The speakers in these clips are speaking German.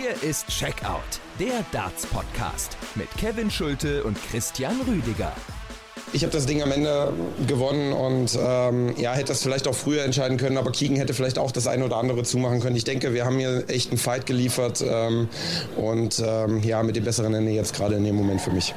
Hier ist Checkout, der Darts-Podcast mit Kevin Schulte und Christian Rüdiger. Ich habe das Ding am Ende gewonnen und ähm, ja, hätte das vielleicht auch früher entscheiden können, aber Keegan hätte vielleicht auch das eine oder andere zumachen können. Ich denke, wir haben hier echt einen Fight geliefert ähm, und ähm, ja, mit dem besseren Ende jetzt gerade in dem Moment für mich.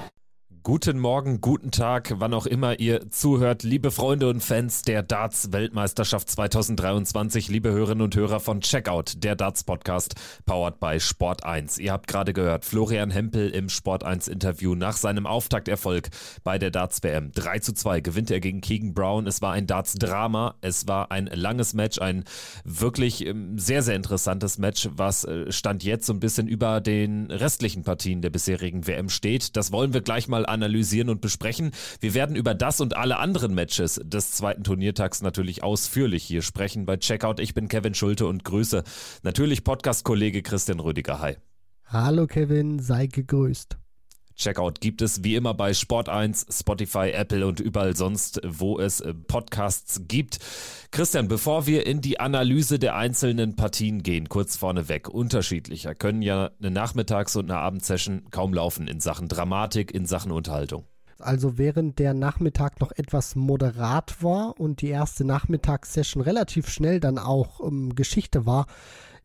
Guten Morgen, guten Tag, wann auch immer ihr zuhört, liebe Freunde und Fans der Darts Weltmeisterschaft 2023, liebe Hörerinnen und Hörer von Checkout, der Darts Podcast, powered by Sport 1. Ihr habt gerade gehört, Florian Hempel im Sport 1 Interview nach seinem Auftakterfolg bei der Darts WM. 3 zu 2 gewinnt er gegen Keegan Brown. Es war ein Darts Drama, es war ein langes Match, ein wirklich ähm, sehr, sehr interessantes Match, was äh, stand jetzt so ein bisschen über den restlichen Partien der bisherigen WM steht. Das wollen wir gleich mal analysieren und besprechen. Wir werden über das und alle anderen Matches des zweiten Turniertags natürlich ausführlich hier sprechen bei Checkout. Ich bin Kevin Schulte und grüße natürlich Podcast-Kollege Christian Rüdiger. Hi. Hallo Kevin, sei gegrüßt. Checkout gibt es wie immer bei Sport1, Spotify, Apple und überall sonst, wo es äh, Podcasts gibt. Christian, bevor wir in die Analyse der einzelnen Partien gehen, kurz vorneweg, unterschiedlicher können ja eine Nachmittags- und eine Abendsession kaum laufen in Sachen Dramatik, in Sachen Unterhaltung. Also während der Nachmittag noch etwas moderat war und die erste Nachmittagssession relativ schnell dann auch ähm, Geschichte war,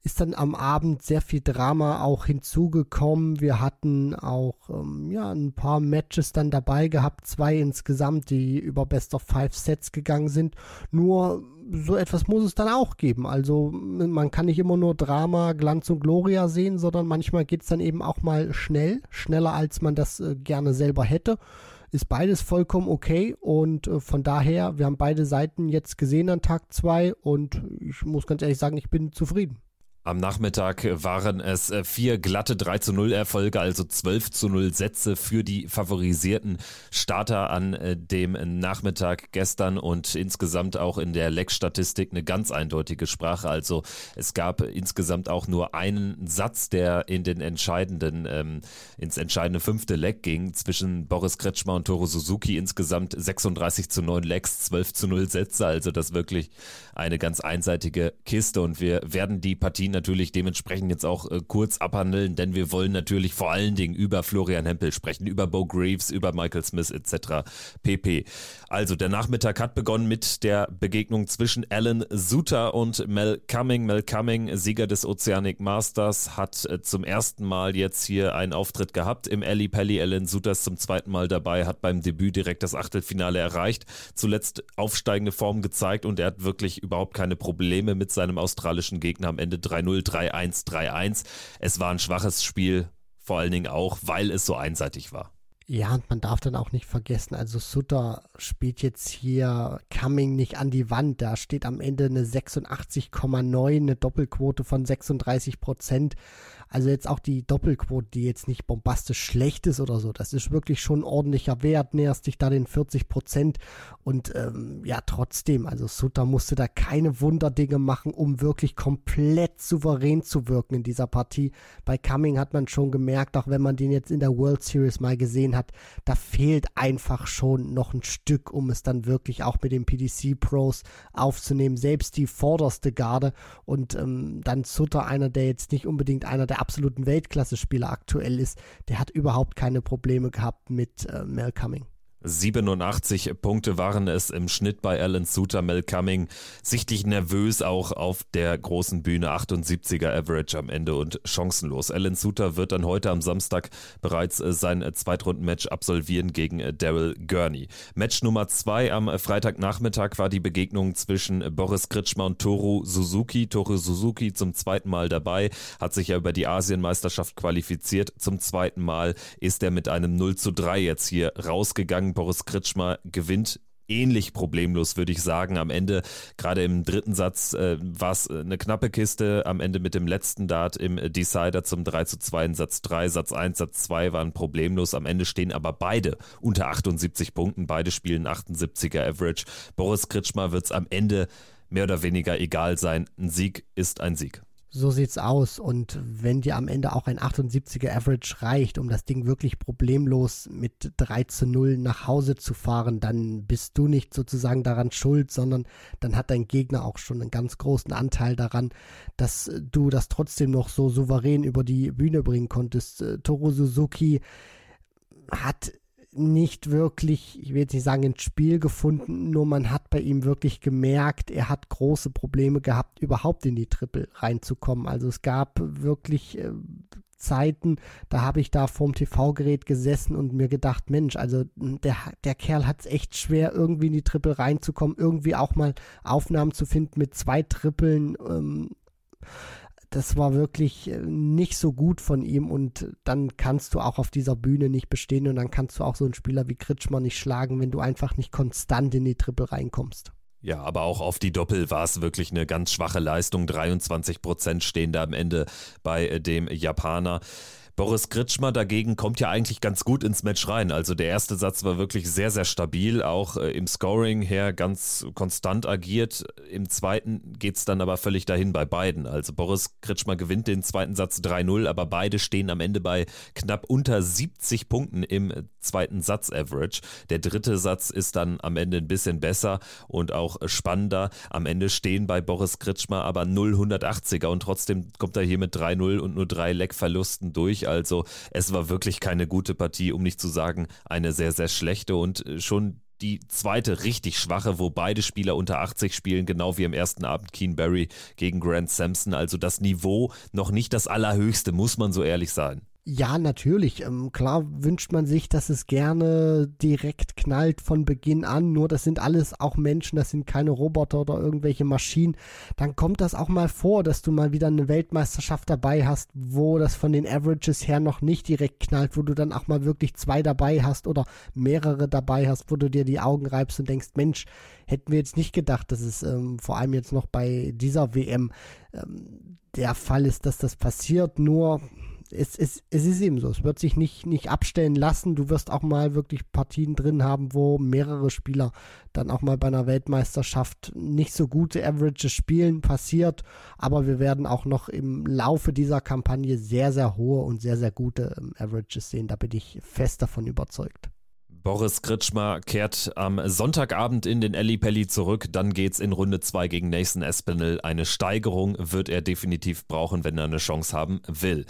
ist dann am Abend sehr viel Drama auch hinzugekommen. Wir hatten auch ähm, ja, ein paar Matches dann dabei gehabt, zwei insgesamt, die über Best of Five Sets gegangen sind. Nur so etwas muss es dann auch geben. Also man kann nicht immer nur Drama, Glanz und Gloria sehen, sondern manchmal geht es dann eben auch mal schnell, schneller als man das äh, gerne selber hätte ist beides vollkommen okay und äh, von daher, wir haben beide Seiten jetzt gesehen an Tag 2 und ich muss ganz ehrlich sagen, ich bin zufrieden. Am Nachmittag waren es äh, vier glatte 3 zu 0 Erfolge, also 12 zu 0 Sätze für die favorisierten Starter an äh, dem Nachmittag gestern und insgesamt auch in der Leck-Statistik eine ganz eindeutige Sprache. Also es gab insgesamt auch nur einen Satz, der in den entscheidenden, ähm, ins entscheidende fünfte Leck ging zwischen Boris Kretschmer und Toro Suzuki. Insgesamt 36 zu 9 Lecks, 12 zu 0 Sätze. Also das wirklich eine ganz einseitige Kiste und wir werden die Partien natürlich dementsprechend jetzt auch äh, kurz abhandeln, denn wir wollen natürlich vor allen Dingen über Florian Hempel sprechen, über Bo Greaves, über Michael Smith etc. pp. Also der Nachmittag hat begonnen mit der Begegnung zwischen Alan Suter und Mel Cumming. Mel Cumming, Sieger des Oceanic Masters, hat äh, zum ersten Mal jetzt hier einen Auftritt gehabt im Ali Pelli. Alan Suter ist zum zweiten Mal dabei, hat beim Debüt direkt das Achtelfinale erreicht, zuletzt aufsteigende Form gezeigt und er hat wirklich überhaupt keine Probleme mit seinem australischen Gegner am Ende 3 3-0, 3-1, 3-1. Es war ein schwaches Spiel, vor allen Dingen auch, weil es so einseitig war. Ja, und man darf dann auch nicht vergessen, also Sutter spielt jetzt hier Cumming nicht an die Wand. Da steht am Ende eine 86,9, eine Doppelquote von 36 Prozent. Also jetzt auch die Doppelquote, die jetzt nicht bombastisch schlecht ist oder so. Das ist wirklich schon ein ordentlicher Wert, näherst dich da den 40 Prozent. Und ähm, ja, trotzdem, also Sutter musste da keine Wunderdinge machen, um wirklich komplett souverän zu wirken in dieser Partie. Bei Cumming hat man schon gemerkt, auch wenn man den jetzt in der World Series mal gesehen hat, da fehlt einfach schon noch ein Stück, um es dann wirklich auch mit den PDC Pros aufzunehmen. Selbst die vorderste Garde und ähm, dann Sutter, einer, der jetzt nicht unbedingt einer der der absoluten Weltklasse-Spieler aktuell ist, der hat überhaupt keine Probleme gehabt mit äh, Mel Cumming. 87 Punkte waren es im Schnitt bei Alan Suter, Mel Cumming. Sichtlich nervös auch auf der großen Bühne. 78er Average am Ende und chancenlos. Alan Suter wird dann heute am Samstag bereits äh, sein Zweitrundenmatch absolvieren gegen äh, Daryl Gurney. Match Nummer zwei am Freitagnachmittag war die Begegnung zwischen Boris Kritschmer und Toru Suzuki. Toru Suzuki zum zweiten Mal dabei, hat sich ja über die Asienmeisterschaft qualifiziert. Zum zweiten Mal ist er mit einem 0 zu 3 jetzt hier rausgegangen. Boris Kritschmer gewinnt ähnlich problemlos, würde ich sagen. Am Ende, gerade im dritten Satz, äh, war es eine knappe Kiste. Am Ende mit dem letzten Dart im Decider zum 3 zu 2 in Satz 3. Satz 1, Satz 2 waren problemlos. Am Ende stehen aber beide unter 78 Punkten. Beide spielen 78er Average. Boris Kritschmer wird es am Ende mehr oder weniger egal sein. Ein Sieg ist ein Sieg. So sieht's aus. Und wenn dir am Ende auch ein 78er Average reicht, um das Ding wirklich problemlos mit 3 zu 0 nach Hause zu fahren, dann bist du nicht sozusagen daran schuld, sondern dann hat dein Gegner auch schon einen ganz großen Anteil daran, dass du das trotzdem noch so souverän über die Bühne bringen konntest. Äh, Toro Suzuki hat nicht wirklich, ich will jetzt nicht sagen, ins Spiel gefunden, nur man hat bei ihm wirklich gemerkt, er hat große Probleme gehabt, überhaupt in die Triple reinzukommen. Also es gab wirklich äh, Zeiten, da habe ich da vorm TV-Gerät gesessen und mir gedacht, Mensch, also der, der Kerl hat es echt schwer, irgendwie in die Triple reinzukommen, irgendwie auch mal Aufnahmen zu finden mit zwei Trippeln. Ähm, das war wirklich äh, nicht so gut von ihm und dann kannst du auch auf dieser Bühne nicht bestehen und dann kannst du auch so einen Spieler wie Kritschmer nicht schlagen, wenn du einfach nicht konstant in die Triple reinkommst. Ja, aber auch auf die Doppel war es wirklich eine ganz schwache Leistung. 23 Prozent stehen da am Ende bei äh, dem Japaner. Boris Kritschmer dagegen kommt ja eigentlich ganz gut ins Match rein. Also der erste Satz war wirklich sehr, sehr stabil, auch äh, im Scoring her ganz konstant agiert. Im zweiten geht es dann aber völlig dahin bei beiden. Also Boris Kritschmer gewinnt den zweiten Satz 3-0, aber beide stehen am Ende bei knapp unter 70 Punkten im zweiten Satz-Average. Der dritte Satz ist dann am Ende ein bisschen besser und auch spannender. Am Ende stehen bei Boris Kritschmer aber 0,180er und trotzdem kommt er hier mit 3-0 und nur drei Leckverlusten durch. Also es war wirklich keine gute Partie, um nicht zu sagen eine sehr, sehr schlechte und schon die zweite richtig schwache, wo beide Spieler unter 80 spielen, genau wie am ersten Abend Keen Barry gegen Grant Sampson. Also das Niveau noch nicht das allerhöchste, muss man so ehrlich sein. Ja, natürlich. Ähm, klar wünscht man sich, dass es gerne direkt knallt von Beginn an. Nur das sind alles auch Menschen, das sind keine Roboter oder irgendwelche Maschinen. Dann kommt das auch mal vor, dass du mal wieder eine Weltmeisterschaft dabei hast, wo das von den Averages her noch nicht direkt knallt, wo du dann auch mal wirklich zwei dabei hast oder mehrere dabei hast, wo du dir die Augen reibst und denkst, Mensch, hätten wir jetzt nicht gedacht, dass es ähm, vor allem jetzt noch bei dieser WM ähm, der Fall ist, dass das passiert. Nur es, es, es ist eben so. Es wird sich nicht, nicht abstellen lassen. Du wirst auch mal wirklich Partien drin haben, wo mehrere Spieler dann auch mal bei einer Weltmeisterschaft nicht so gute Averages spielen. Passiert. Aber wir werden auch noch im Laufe dieser Kampagne sehr, sehr hohe und sehr, sehr gute ähm, Averages sehen. Da bin ich fest davon überzeugt. Boris Kritschmer kehrt am Sonntagabend in den Pelli zurück. Dann geht's in Runde 2 gegen Nathan Espinel. Eine Steigerung wird er definitiv brauchen, wenn er eine Chance haben will.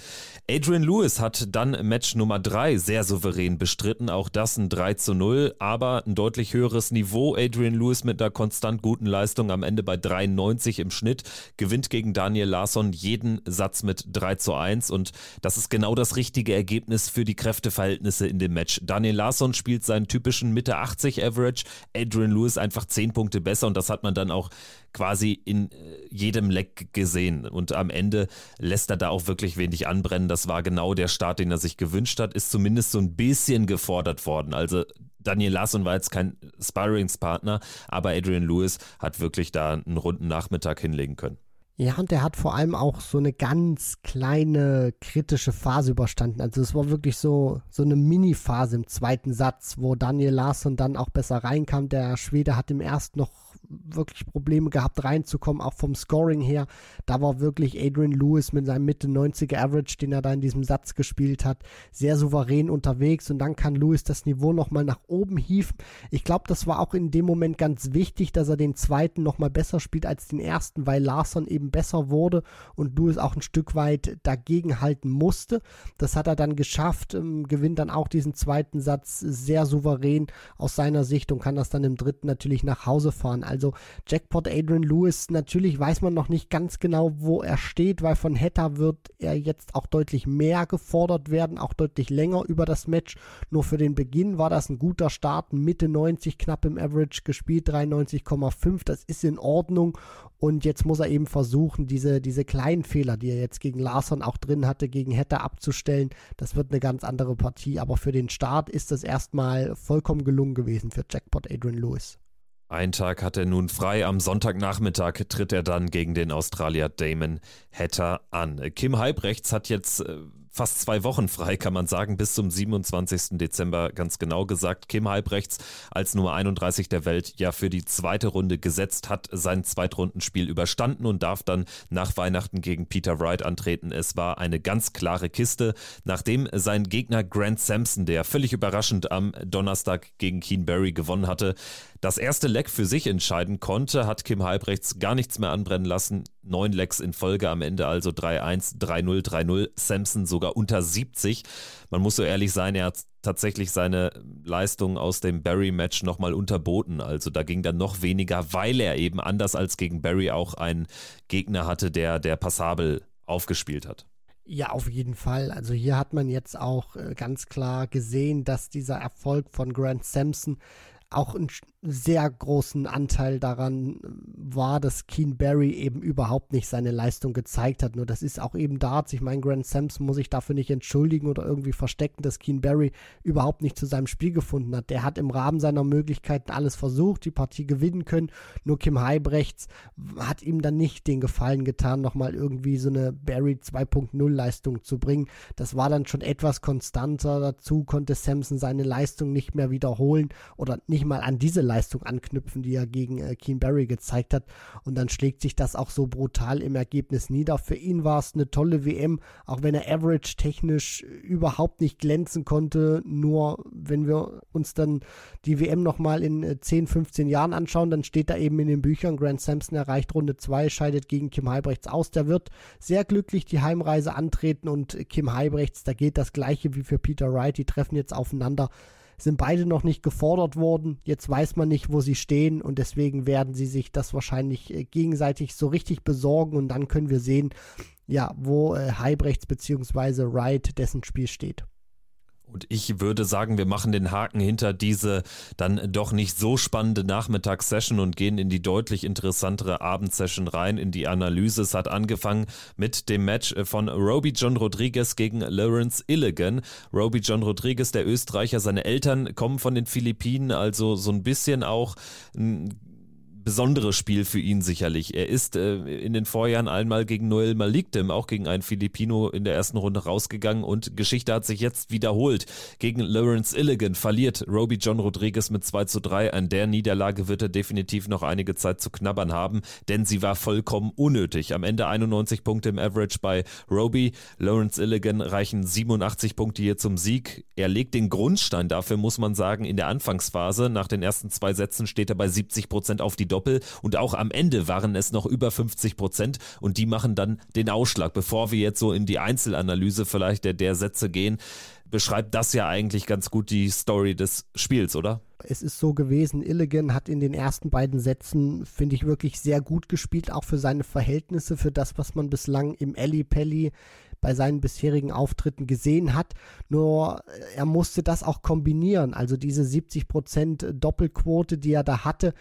Adrian Lewis hat dann Match Nummer 3 sehr souverän bestritten. Auch das ein 3 zu 0, aber ein deutlich höheres Niveau. Adrian Lewis mit einer konstant guten Leistung am Ende bei 93 im Schnitt. Gewinnt gegen Daniel Larsson jeden Satz mit 3 zu 1 und das ist genau das richtige Ergebnis für die Kräfteverhältnisse in dem Match. Daniel Larsson spielt seinen typischen Mitte 80 Average. Adrian Lewis einfach 10 Punkte besser und das hat man dann auch quasi in äh, jedem Leck gesehen. Und am Ende lässt er da auch wirklich wenig anbrennen. Das war genau der Start, den er sich gewünscht hat. Ist zumindest so ein bisschen gefordert worden. Also Daniel Larsson war jetzt kein Sparringspartner, aber Adrian Lewis hat wirklich da einen runden Nachmittag hinlegen können. Ja, und der hat vor allem auch so eine ganz kleine kritische Phase überstanden. Also es war wirklich so, so eine Mini-Phase im zweiten Satz, wo Daniel Larsson dann auch besser reinkam. Der Schwede hat im ersten noch wirklich Probleme gehabt reinzukommen, auch vom Scoring her. Da war wirklich Adrian Lewis mit seinem Mitte 90er Average, den er da in diesem Satz gespielt hat, sehr souverän unterwegs und dann kann Lewis das Niveau nochmal nach oben hieven. Ich glaube, das war auch in dem Moment ganz wichtig, dass er den zweiten nochmal besser spielt als den ersten, weil Larson eben besser wurde und Lewis auch ein Stück weit dagegen halten musste. Das hat er dann geschafft, ähm, gewinnt dann auch diesen zweiten Satz sehr souverän aus seiner Sicht und kann das dann im dritten natürlich nach Hause fahren. Also also Jackpot Adrian Lewis, natürlich weiß man noch nicht ganz genau, wo er steht, weil von Hetta wird er jetzt auch deutlich mehr gefordert werden, auch deutlich länger über das Match. Nur für den Beginn war das ein guter Start, Mitte 90 knapp im Average gespielt, 93,5, das ist in Ordnung. Und jetzt muss er eben versuchen, diese, diese kleinen Fehler, die er jetzt gegen Larson auch drin hatte, gegen Hetta abzustellen. Das wird eine ganz andere Partie. Aber für den Start ist das erstmal vollkommen gelungen gewesen für Jackpot Adrian Lewis. Ein Tag hat er nun frei. Am Sonntagnachmittag tritt er dann gegen den Australier Damon Hatter an. Kim Halbrechts hat jetzt äh, fast zwei Wochen frei, kann man sagen, bis zum 27. Dezember ganz genau gesagt. Kim Halbrechts als Nummer 31 der Welt ja für die zweite Runde gesetzt, hat sein Zweitrundenspiel überstanden und darf dann nach Weihnachten gegen Peter Wright antreten. Es war eine ganz klare Kiste, nachdem sein Gegner Grant Sampson, der völlig überraschend am Donnerstag gegen Keen Barry gewonnen hatte, das erste Leck für sich entscheiden konnte, hat Kim Halbrechts gar nichts mehr anbrennen lassen. Neun Lecks in Folge am Ende, also 3-1, 3-0, 3-0. Samson sogar unter 70. Man muss so ehrlich sein, er hat tatsächlich seine Leistung aus dem Barry-Match nochmal unterboten. Also da ging dann noch weniger, weil er eben anders als gegen Barry auch einen Gegner hatte, der, der passabel aufgespielt hat. Ja, auf jeden Fall. Also hier hat man jetzt auch äh, ganz klar gesehen, dass dieser Erfolg von Grant Sampson auch einen sehr großen Anteil daran war, dass Keen Barry eben überhaupt nicht seine Leistung gezeigt hat. Nur das ist auch eben Darts. Ich meine, Grant Sampson muss sich dafür nicht entschuldigen oder irgendwie verstecken, dass Keen Barry überhaupt nicht zu seinem Spiel gefunden hat. Der hat im Rahmen seiner Möglichkeiten alles versucht, die Partie gewinnen können. Nur Kim Heibrechts hat ihm dann nicht den Gefallen getan, nochmal irgendwie so eine Barry 2.0 Leistung zu bringen. Das war dann schon etwas konstanter. Dazu konnte Sampson seine Leistung nicht mehr wiederholen oder nicht mal an diese Leistung anknüpfen, die er gegen äh, Keen Barry gezeigt hat. Und dann schlägt sich das auch so brutal im Ergebnis nieder. Für ihn war es eine tolle WM, auch wenn er average technisch überhaupt nicht glänzen konnte. Nur wenn wir uns dann die WM nochmal in 10, äh, 15 Jahren anschauen, dann steht da eben in den Büchern, Grant Sampson erreicht Runde 2, scheidet gegen Kim Heibrechts aus. Der wird sehr glücklich die Heimreise antreten und Kim Heibrechts, da geht das gleiche wie für Peter Wright. Die treffen jetzt aufeinander sind beide noch nicht gefordert worden. Jetzt weiß man nicht, wo sie stehen und deswegen werden sie sich das wahrscheinlich äh, gegenseitig so richtig besorgen und dann können wir sehen, ja, wo äh, Heibrechts bzw. Wright dessen Spiel steht. Und ich würde sagen, wir machen den Haken hinter diese dann doch nicht so spannende Nachmittagssession und gehen in die deutlich interessantere Abendsession rein, in die Analyse. Es hat angefangen mit dem Match von Roby John Rodriguez gegen Lawrence Illigan. Roby John Rodriguez, der Österreicher, seine Eltern kommen von den Philippinen, also so ein bisschen auch ein besonderes Spiel für ihn sicherlich. Er ist äh, in den Vorjahren einmal gegen Noel Malikdem, auch gegen einen Filipino in der ersten Runde rausgegangen und Geschichte hat sich jetzt wiederholt. Gegen Lawrence Illigan verliert Roby John Rodriguez mit 2 zu 3. An der Niederlage wird er definitiv noch einige Zeit zu knabbern haben, denn sie war vollkommen unnötig. Am Ende 91 Punkte im Average bei Roby. Lawrence Illigan reichen 87 Punkte hier zum Sieg. Er legt den Grundstein dafür, muss man sagen, in der Anfangsphase. Nach den ersten zwei Sätzen steht er bei 70 Prozent auf die Doppel und auch am Ende waren es noch über 50 Prozent und die machen dann den Ausschlag. Bevor wir jetzt so in die Einzelanalyse vielleicht der, der Sätze gehen, beschreibt das ja eigentlich ganz gut die Story des Spiels, oder? Es ist so gewesen, Illigan hat in den ersten beiden Sätzen, finde ich, wirklich sehr gut gespielt, auch für seine Verhältnisse, für das, was man bislang im Ellie Pelli bei seinen bisherigen Auftritten gesehen hat. Nur äh, er musste das auch kombinieren. Also diese 70% Doppelquote, die er da hatte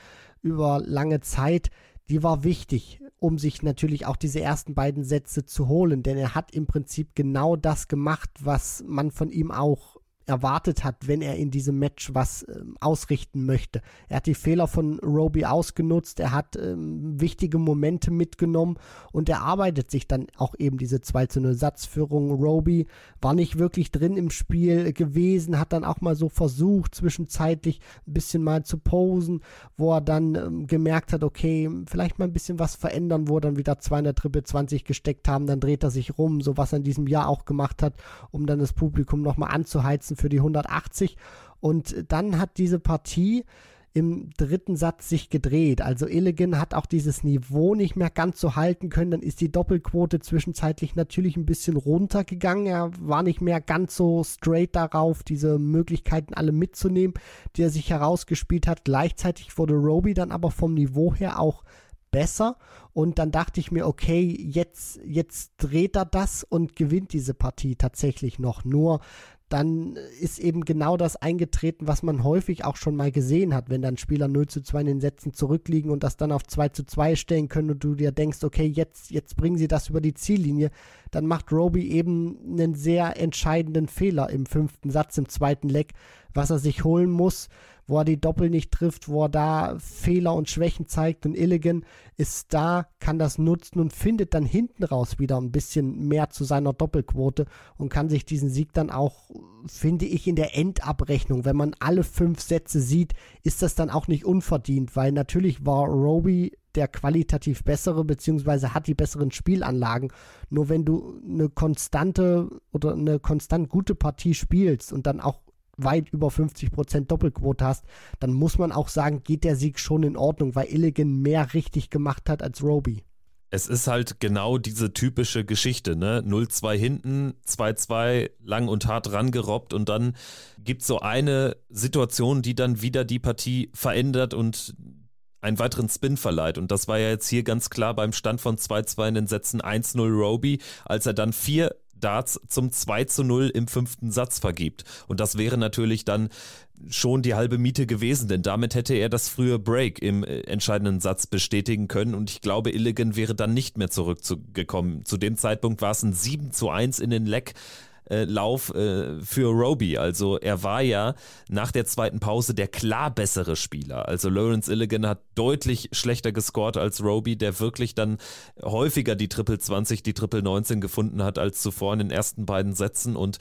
über lange Zeit, die war wichtig, um sich natürlich auch diese ersten beiden Sätze zu holen. Denn er hat im Prinzip genau das gemacht, was man von ihm auch erwartet hat, wenn er in diesem Match was ähm, ausrichten möchte. Er hat die Fehler von Roby ausgenutzt, er hat ähm, wichtige Momente mitgenommen und er arbeitet sich dann auch eben diese 2 zu 0 Satzführung. Roby war nicht wirklich drin im Spiel gewesen, hat dann auch mal so versucht, zwischenzeitlich ein bisschen mal zu posen, wo er dann ähm, gemerkt hat, okay, vielleicht mal ein bisschen was verändern, wo er dann wieder 200 Triple 20 gesteckt haben, dann dreht er sich rum, so was er in diesem Jahr auch gemacht hat, um dann das Publikum nochmal anzuheizen Chancen für die 180. Und dann hat diese Partie im dritten Satz sich gedreht. Also Illigan hat auch dieses Niveau nicht mehr ganz so halten können. Dann ist die Doppelquote zwischenzeitlich natürlich ein bisschen runtergegangen. Er war nicht mehr ganz so straight darauf, diese Möglichkeiten alle mitzunehmen, die er sich herausgespielt hat. Gleichzeitig wurde Roby dann aber vom Niveau her auch besser. Und dann dachte ich mir, okay, jetzt, jetzt dreht er das und gewinnt diese Partie tatsächlich noch. Nur dann ist eben genau das eingetreten, was man häufig auch schon mal gesehen hat, wenn dann Spieler 0 zu 2 in den Sätzen zurückliegen und das dann auf 2 zu 2 stellen können und du dir denkst, okay, jetzt, jetzt bringen sie das über die Ziellinie, dann macht Roby eben einen sehr entscheidenden Fehler im fünften Satz, im zweiten Leck, was er sich holen muss, wo er die Doppel nicht trifft, wo er da Fehler und Schwächen zeigt und Illigan ist da, kann das nutzen und findet dann hinten raus wieder ein bisschen mehr zu seiner Doppelquote und kann sich diesen Sieg dann auch, finde ich, in der Endabrechnung, wenn man alle fünf Sätze sieht, ist das dann auch nicht unverdient, weil natürlich war Roby der qualitativ bessere, beziehungsweise hat die besseren Spielanlagen. Nur wenn du eine konstante oder eine konstant gute Partie spielst und dann auch weit über 50% Doppelquote hast, dann muss man auch sagen, geht der Sieg schon in Ordnung, weil Illigan mehr richtig gemacht hat als Roby. Es ist halt genau diese typische Geschichte, ne? 0-2 hinten, 2-2 lang und hart rangerobbt und dann gibt es so eine Situation, die dann wieder die Partie verändert und einen weiteren Spin verleiht. Und das war ja jetzt hier ganz klar beim Stand von 2-2 in den Sätzen 1-0 Roby, als er dann vier Darts zum 2 zu 0 im fünften Satz vergibt. Und das wäre natürlich dann schon die halbe Miete gewesen, denn damit hätte er das frühe Break im äh, entscheidenden Satz bestätigen können und ich glaube, Illigan wäre dann nicht mehr zurückgekommen. Zu dem Zeitpunkt war es ein 7 zu 1 in den Leck äh, Lauf äh, für Roby. Also er war ja nach der zweiten Pause der klar bessere Spieler. Also Lawrence Illigan hat deutlich schlechter gescored als Roby, der wirklich dann häufiger die Triple 20, die Triple 19 gefunden hat als zuvor in den ersten beiden Sätzen und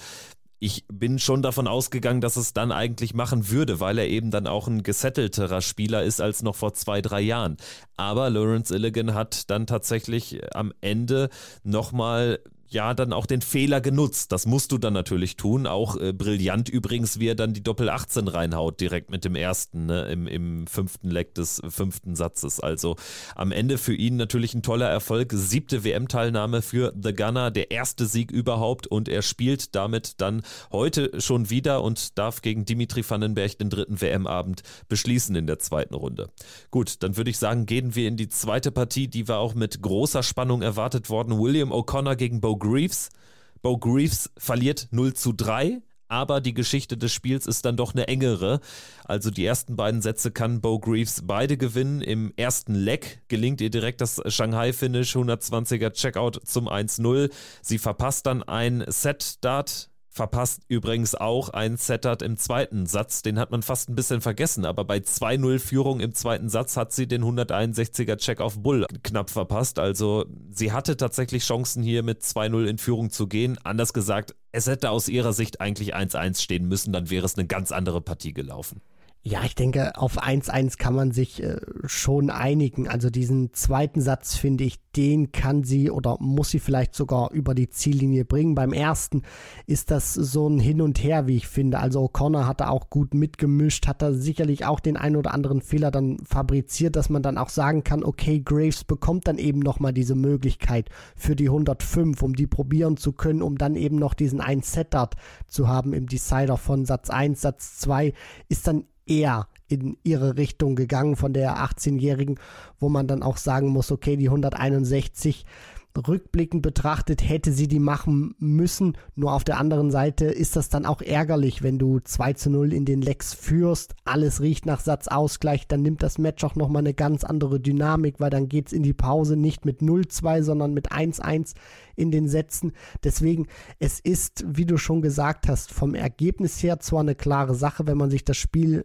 ich bin schon davon ausgegangen, dass es dann eigentlich machen würde, weil er eben dann auch ein gesettelterer Spieler ist als noch vor zwei, drei Jahren. Aber Lawrence Illigan hat dann tatsächlich am Ende nochmal ja dann auch den Fehler genutzt. Das musst du dann natürlich tun. Auch äh, brillant übrigens, wie er dann die Doppel 18 reinhaut, direkt mit dem ersten, ne, im, im fünften Leck des fünften Satzes. Also am Ende für ihn natürlich ein toller Erfolg. Siebte WM-Teilnahme für The Gunner, der erste Sieg überhaupt und er spielt damit dann heute schon wieder und darf gegen Dimitri Vandenberg den dritten WM-Abend beschließen in der zweiten Runde. Gut, dann würde ich sagen, gehen wir in die zweite Partie, die war auch mit großer Spannung erwartet worden. William O'Connor gegen Bo Greaves. Bo Greaves verliert 0 zu 3, aber die Geschichte des Spiels ist dann doch eine engere. Also die ersten beiden Sätze kann Bo Greaves beide gewinnen. Im ersten Leg gelingt ihr direkt das Shanghai-Finish, 120er Checkout zum 1-0. Sie verpasst dann ein Set-Dart Verpasst übrigens auch ein Setup im zweiten Satz, den hat man fast ein bisschen vergessen, aber bei 2-0 Führung im zweiten Satz hat sie den 161er Check auf Bull knapp verpasst. Also sie hatte tatsächlich Chancen hier mit 2-0 in Führung zu gehen. Anders gesagt, es hätte aus ihrer Sicht eigentlich 1-1 stehen müssen, dann wäre es eine ganz andere Partie gelaufen. Ja, ich denke, auf 1-1 kann man sich äh, schon einigen. Also diesen zweiten Satz, finde ich, den kann sie oder muss sie vielleicht sogar über die Ziellinie bringen. Beim ersten ist das so ein Hin und Her, wie ich finde. Also O'Connor hat da auch gut mitgemischt, hat da sicherlich auch den einen oder anderen Fehler dann fabriziert, dass man dann auch sagen kann, okay, Graves bekommt dann eben nochmal diese Möglichkeit für die 105, um die probieren zu können, um dann eben noch diesen einen Setup zu haben im Decider von Satz 1, Satz 2, ist dann eher in ihre Richtung gegangen von der 18-Jährigen, wo man dann auch sagen muss, okay, die 161 rückblickend betrachtet hätte sie die machen müssen. Nur auf der anderen Seite ist das dann auch ärgerlich, wenn du 2 zu 0 in den Lecks führst, alles riecht nach Satzausgleich, dann nimmt das Match auch nochmal eine ganz andere Dynamik, weil dann geht es in die Pause nicht mit 0-2, sondern mit 1-1 in den Sätzen. Deswegen, es ist, wie du schon gesagt hast, vom Ergebnis her zwar eine klare Sache, wenn man sich das Spiel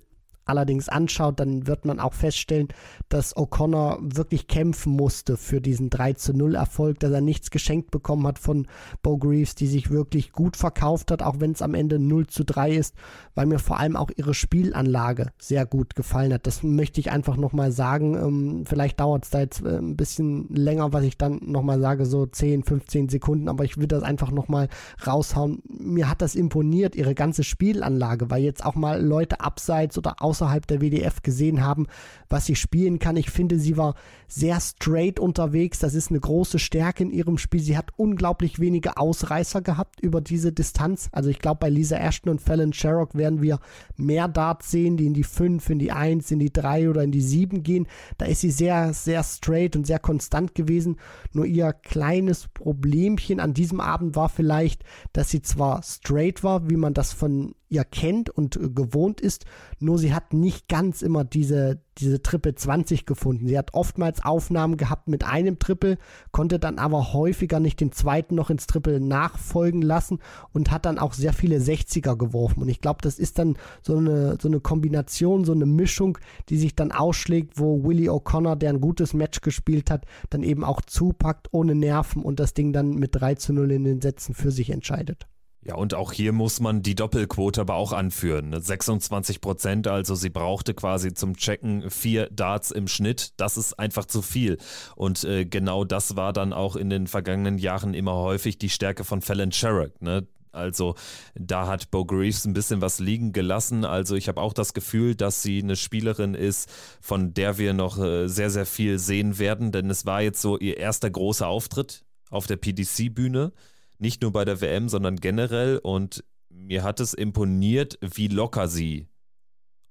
allerdings anschaut, dann wird man auch feststellen, dass O'Connor wirklich kämpfen musste für diesen 3 zu 0 Erfolg, dass er nichts geschenkt bekommen hat von Bo Greaves, die sich wirklich gut verkauft hat, auch wenn es am Ende 0 zu 3 ist, weil mir vor allem auch ihre Spielanlage sehr gut gefallen hat. Das möchte ich einfach nochmal sagen. Ähm, vielleicht dauert es da jetzt äh, ein bisschen länger, was ich dann nochmal sage, so 10, 15 Sekunden, aber ich würde das einfach nochmal raushauen. Mir hat das imponiert, ihre ganze Spielanlage, weil jetzt auch mal Leute abseits oder aus außerhalb der WDF gesehen haben, was sie spielen kann. Ich finde, sie war sehr straight unterwegs. Das ist eine große Stärke in ihrem Spiel. Sie hat unglaublich wenige Ausreißer gehabt über diese Distanz. Also ich glaube, bei Lisa Ashton und Fallon Sherrock werden wir mehr Darts sehen, die in die 5, in die 1, in die 3 oder in die 7 gehen. Da ist sie sehr, sehr straight und sehr konstant gewesen. Nur ihr kleines Problemchen an diesem Abend war vielleicht, dass sie zwar straight war, wie man das von ihr kennt und äh, gewohnt ist. Nur sie hat nicht ganz immer diese, diese Triple 20 gefunden. Sie hat oftmals Aufnahmen gehabt mit einem Triple, konnte dann aber häufiger nicht den zweiten noch ins Triple nachfolgen lassen und hat dann auch sehr viele 60er geworfen. Und ich glaube, das ist dann so eine, so eine Kombination, so eine Mischung, die sich dann ausschlägt, wo Willie O'Connor, der ein gutes Match gespielt hat, dann eben auch zupackt ohne Nerven und das Ding dann mit 3 zu 0 in den Sätzen für sich entscheidet. Ja, und auch hier muss man die Doppelquote aber auch anführen. 26 ne? Prozent, also sie brauchte quasi zum Checken vier Darts im Schnitt. Das ist einfach zu viel. Und äh, genau das war dann auch in den vergangenen Jahren immer häufig die Stärke von Fallon Sherrock. Ne? Also da hat Bo Greaves ein bisschen was liegen gelassen. Also ich habe auch das Gefühl, dass sie eine Spielerin ist, von der wir noch äh, sehr, sehr viel sehen werden. Denn es war jetzt so ihr erster großer Auftritt auf der PDC-Bühne nicht nur bei der WM, sondern generell. Und mir hat es imponiert, wie locker sie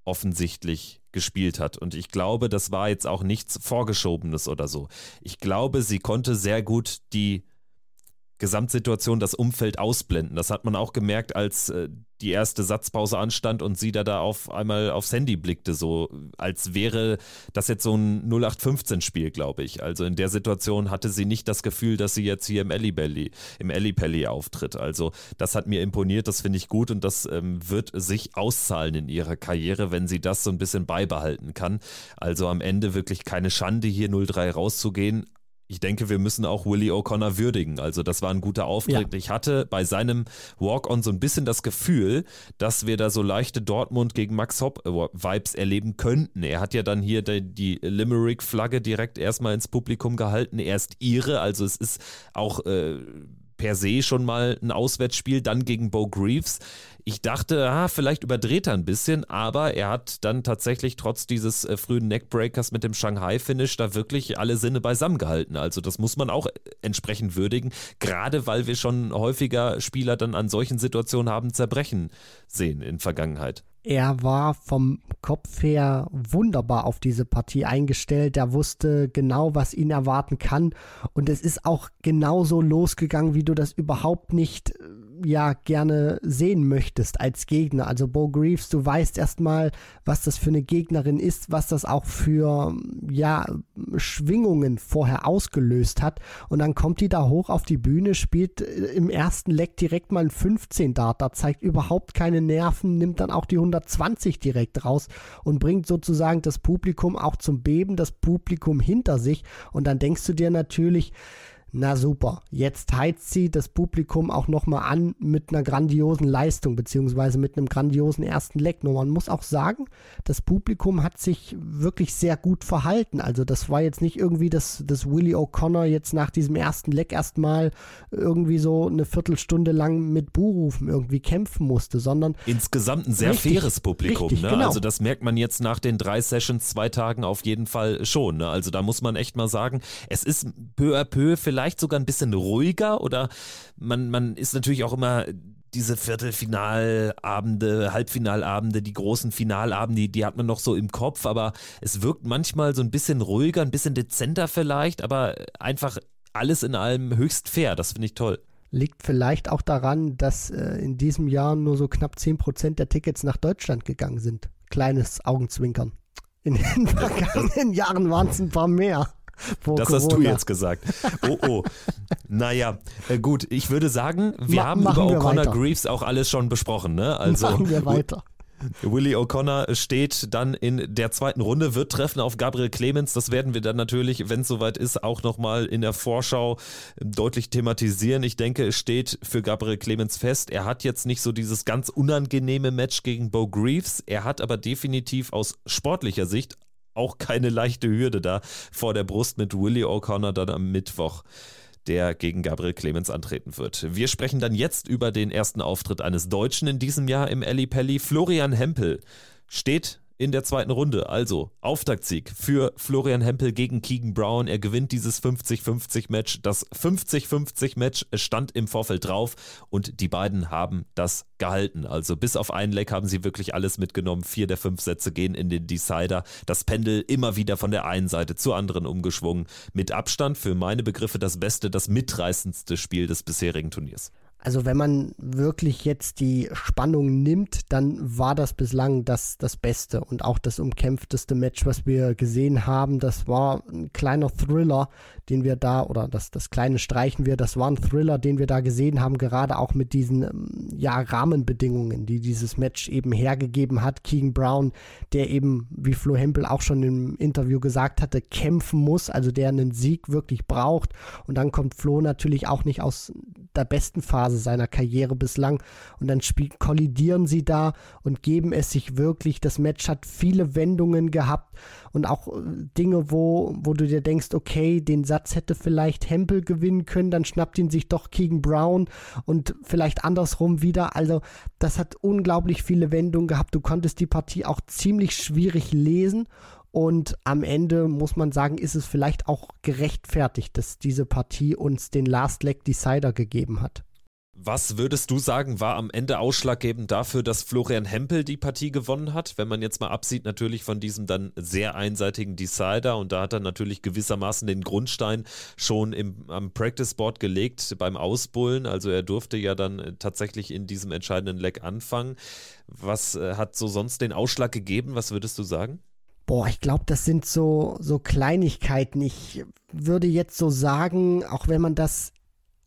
offensichtlich gespielt hat. Und ich glaube, das war jetzt auch nichts Vorgeschobenes oder so. Ich glaube, sie konnte sehr gut die Gesamtsituation, das Umfeld ausblenden. Das hat man auch gemerkt, als äh, die erste Satzpause anstand und sie da, da auf einmal aufs Handy blickte, so als wäre das jetzt so ein 0815-Spiel, glaube ich. Also in der Situation hatte sie nicht das Gefühl, dass sie jetzt hier im Ellipelli, im Ellipelli auftritt. Also das hat mir imponiert, das finde ich gut und das ähm, wird sich auszahlen in ihrer Karriere, wenn sie das so ein bisschen beibehalten kann. Also am Ende wirklich keine Schande, hier 0-3 rauszugehen, ich denke, wir müssen auch Willie O'Connor würdigen. Also das war ein guter Auftritt. Ja. Ich hatte bei seinem Walk-on so ein bisschen das Gefühl, dass wir da so leichte Dortmund gegen Max Hopp äh, erleben könnten. Er hat ja dann hier die, die Limerick-Flagge direkt erstmal ins Publikum gehalten. Er ist ihre, also es ist auch äh, per se schon mal ein Auswärtsspiel, dann gegen Bo Greaves. Ich dachte, ah, vielleicht überdreht er ein bisschen, aber er hat dann tatsächlich trotz dieses äh, frühen Neckbreakers mit dem Shanghai-Finish da wirklich alle Sinne beisammen gehalten. Also das muss man auch äh, entsprechend würdigen, gerade weil wir schon häufiger Spieler dann an solchen Situationen haben zerbrechen sehen in Vergangenheit. Er war vom Kopf her wunderbar auf diese Partie eingestellt. Er wusste genau, was ihn erwarten kann. Und es ist auch genauso losgegangen, wie du das überhaupt nicht äh, ja gerne sehen möchtest als Gegner. Also Bo Greaves, du weißt erstmal, was das für eine Gegnerin ist, was das auch für ja Schwingungen vorher ausgelöst hat und dann kommt die da hoch auf die Bühne, spielt äh, im ersten Leck direkt mal ein 15 Dart, da zeigt überhaupt keine Nerven, nimmt dann auch die 120 direkt raus und bringt sozusagen das Publikum auch zum Beben, das Publikum hinter sich und dann denkst du dir natürlich, na super, jetzt heizt sie das Publikum auch nochmal an mit einer grandiosen Leistung, beziehungsweise mit einem grandiosen ersten Leck. Nur man muss auch sagen, das Publikum hat sich wirklich sehr gut verhalten. Also das war jetzt nicht irgendwie, dass, dass Willie O'Connor jetzt nach diesem ersten Leck erstmal irgendwie so eine Viertelstunde lang mit Buhrufen irgendwie kämpfen musste, sondern insgesamt ein sehr richtig, faires Publikum. Richtig, ne? genau. Also das merkt man jetzt nach den drei Sessions, zwei Tagen auf jeden Fall schon. Ne? Also da muss man echt mal sagen, es ist peu à peu vielleicht vielleicht sogar ein bisschen ruhiger oder man, man ist natürlich auch immer diese Viertelfinalabende, Halbfinalabende, die großen Finalabende, die, die hat man noch so im Kopf, aber es wirkt manchmal so ein bisschen ruhiger, ein bisschen dezenter vielleicht, aber einfach alles in allem höchst fair. Das finde ich toll. Liegt vielleicht auch daran, dass äh, in diesem Jahr nur so knapp 10% der Tickets nach Deutschland gegangen sind. Kleines Augenzwinkern. In den vergangenen Jahren waren es ein paar mehr. das Corona. hast du jetzt gesagt. Oh, oh. naja, äh, gut. Ich würde sagen, wir Ma haben über O'Connor Greaves auch alles schon besprochen. Ne? Also, machen wir weiter. Willie O'Connor steht dann in der zweiten Runde, wird treffen auf Gabriel Clemens. Das werden wir dann natürlich, wenn es soweit ist, auch nochmal in der Vorschau deutlich thematisieren. Ich denke, es steht für Gabriel Clemens fest. Er hat jetzt nicht so dieses ganz unangenehme Match gegen Bo Greaves. Er hat aber definitiv aus sportlicher Sicht auch keine leichte Hürde da vor der Brust mit Willie O'Connor dann am Mittwoch der gegen Gabriel Clemens antreten wird. Wir sprechen dann jetzt über den ersten Auftritt eines Deutschen in diesem Jahr im Eli Pelli. Florian Hempel steht in der zweiten Runde. Also Auftaktsieg für Florian Hempel gegen Keegan Brown. Er gewinnt dieses 50-50-Match. Das 50-50-Match stand im Vorfeld drauf und die beiden haben das gehalten. Also bis auf einen Leck haben sie wirklich alles mitgenommen. Vier der fünf Sätze gehen in den Decider. Das Pendel immer wieder von der einen Seite zur anderen umgeschwungen. Mit Abstand für meine Begriffe das beste, das mitreißendste Spiel des bisherigen Turniers. Also wenn man wirklich jetzt die Spannung nimmt, dann war das bislang das, das Beste und auch das umkämpfteste Match, was wir gesehen haben. Das war ein kleiner Thriller, den wir da, oder das, das kleine streichen wir, das war ein Thriller, den wir da gesehen haben, gerade auch mit diesen ähm, ja, Rahmenbedingungen, die dieses Match eben hergegeben hat. Keegan Brown, der eben, wie Flo Hempel auch schon im Interview gesagt hatte, kämpfen muss, also der einen Sieg wirklich braucht. Und dann kommt Flo natürlich auch nicht aus der besten Phase seiner Karriere bislang. Und dann kollidieren sie da und geben es sich wirklich. Das Match hat viele Wendungen gehabt und auch äh, Dinge, wo, wo du dir denkst, okay, den Satz hätte vielleicht Hempel gewinnen können, dann schnappt ihn sich doch Keegan Brown und vielleicht andersrum wieder. Also das hat unglaublich viele Wendungen gehabt. Du konntest die Partie auch ziemlich schwierig lesen und am Ende muss man sagen, ist es vielleicht auch gerechtfertigt, dass diese Partie uns den Last Leg Decider gegeben hat. Was würdest du sagen, war am Ende ausschlaggebend dafür, dass Florian Hempel die Partie gewonnen hat? Wenn man jetzt mal absieht, natürlich von diesem dann sehr einseitigen Decider und da hat er natürlich gewissermaßen den Grundstein schon im, am Practice Board gelegt beim Ausbullen. Also er durfte ja dann tatsächlich in diesem entscheidenden Leck anfangen. Was äh, hat so sonst den Ausschlag gegeben? Was würdest du sagen? Boah, ich glaube, das sind so, so Kleinigkeiten. Ich würde jetzt so sagen, auch wenn man das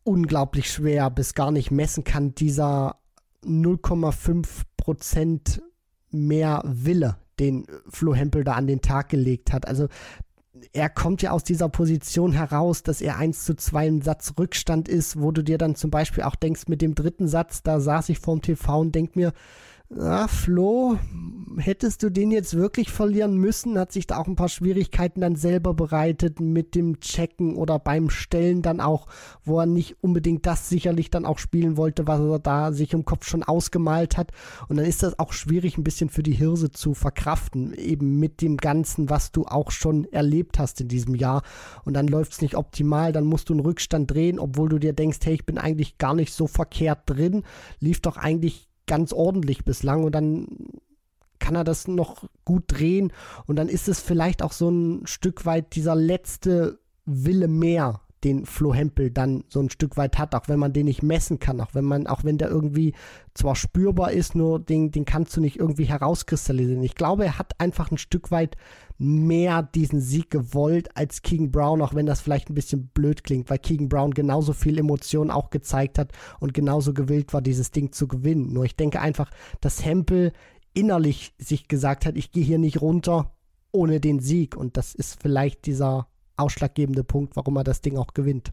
unglaublich schwer bis gar nicht messen kann, dieser 0,5% mehr Wille, den Flo Hempel da an den Tag gelegt hat. Also er kommt ja aus dieser Position heraus, dass er 1 zu 2 im Satz Rückstand ist, wo du dir dann zum Beispiel auch denkst, mit dem dritten Satz, da saß ich vorm TV und denk mir, ja, Flo, hättest du den jetzt wirklich verlieren müssen? Hat sich da auch ein paar Schwierigkeiten dann selber bereitet mit dem Checken oder beim Stellen dann auch, wo er nicht unbedingt das sicherlich dann auch spielen wollte, was er da sich im Kopf schon ausgemalt hat. Und dann ist das auch schwierig, ein bisschen für die Hirse zu verkraften, eben mit dem Ganzen, was du auch schon erlebt hast in diesem Jahr. Und dann läuft es nicht optimal, dann musst du einen Rückstand drehen, obwohl du dir denkst, hey, ich bin eigentlich gar nicht so verkehrt drin, lief doch eigentlich ganz ordentlich bislang und dann kann er das noch gut drehen. Und dann ist es vielleicht auch so ein Stück weit dieser letzte Wille mehr, den Flo Hempel dann so ein Stück weit hat, auch wenn man den nicht messen kann, auch wenn man, auch wenn der irgendwie zwar spürbar ist, nur den, den kannst du nicht irgendwie herauskristallisieren. Ich glaube, er hat einfach ein Stück weit mehr diesen Sieg gewollt als Keegan Brown, auch wenn das vielleicht ein bisschen blöd klingt, weil Keegan Brown genauso viel Emotion auch gezeigt hat und genauso gewillt war, dieses Ding zu gewinnen. Nur ich denke einfach, dass Hempel innerlich sich gesagt hat, ich gehe hier nicht runter ohne den Sieg und das ist vielleicht dieser ausschlaggebende Punkt, warum er das Ding auch gewinnt.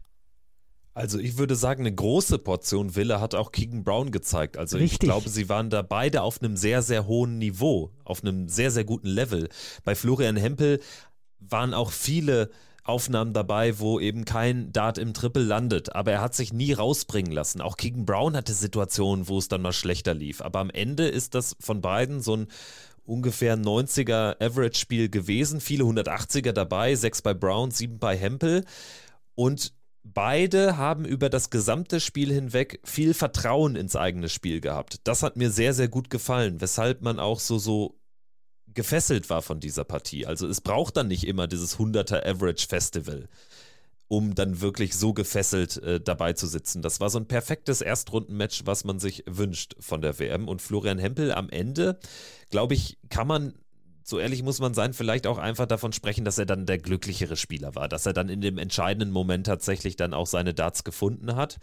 Also ich würde sagen, eine große Portion Wille hat auch Keegan Brown gezeigt. Also Richtig. ich glaube, sie waren da beide auf einem sehr, sehr hohen Niveau, auf einem sehr, sehr guten Level. Bei Florian Hempel waren auch viele Aufnahmen dabei, wo eben kein Dart im Triple landet, aber er hat sich nie rausbringen lassen. Auch Keegan Brown hatte Situationen, wo es dann mal schlechter lief. Aber am Ende ist das von beiden so ein ungefähr 90er Average-Spiel gewesen. Viele 180er dabei, sechs bei Brown, sieben bei Hempel. Und beide haben über das gesamte Spiel hinweg viel Vertrauen ins eigene Spiel gehabt. Das hat mir sehr, sehr gut gefallen, weshalb man auch so, so gefesselt war von dieser Partie. Also es braucht dann nicht immer dieses 100er Average Festival um dann wirklich so gefesselt äh, dabei zu sitzen. Das war so ein perfektes Erstrundenmatch, was man sich wünscht von der WM. Und Florian Hempel am Ende, glaube ich, kann man so ehrlich muss man sein, vielleicht auch einfach davon sprechen, dass er dann der glücklichere Spieler war, dass er dann in dem entscheidenden Moment tatsächlich dann auch seine Darts gefunden hat.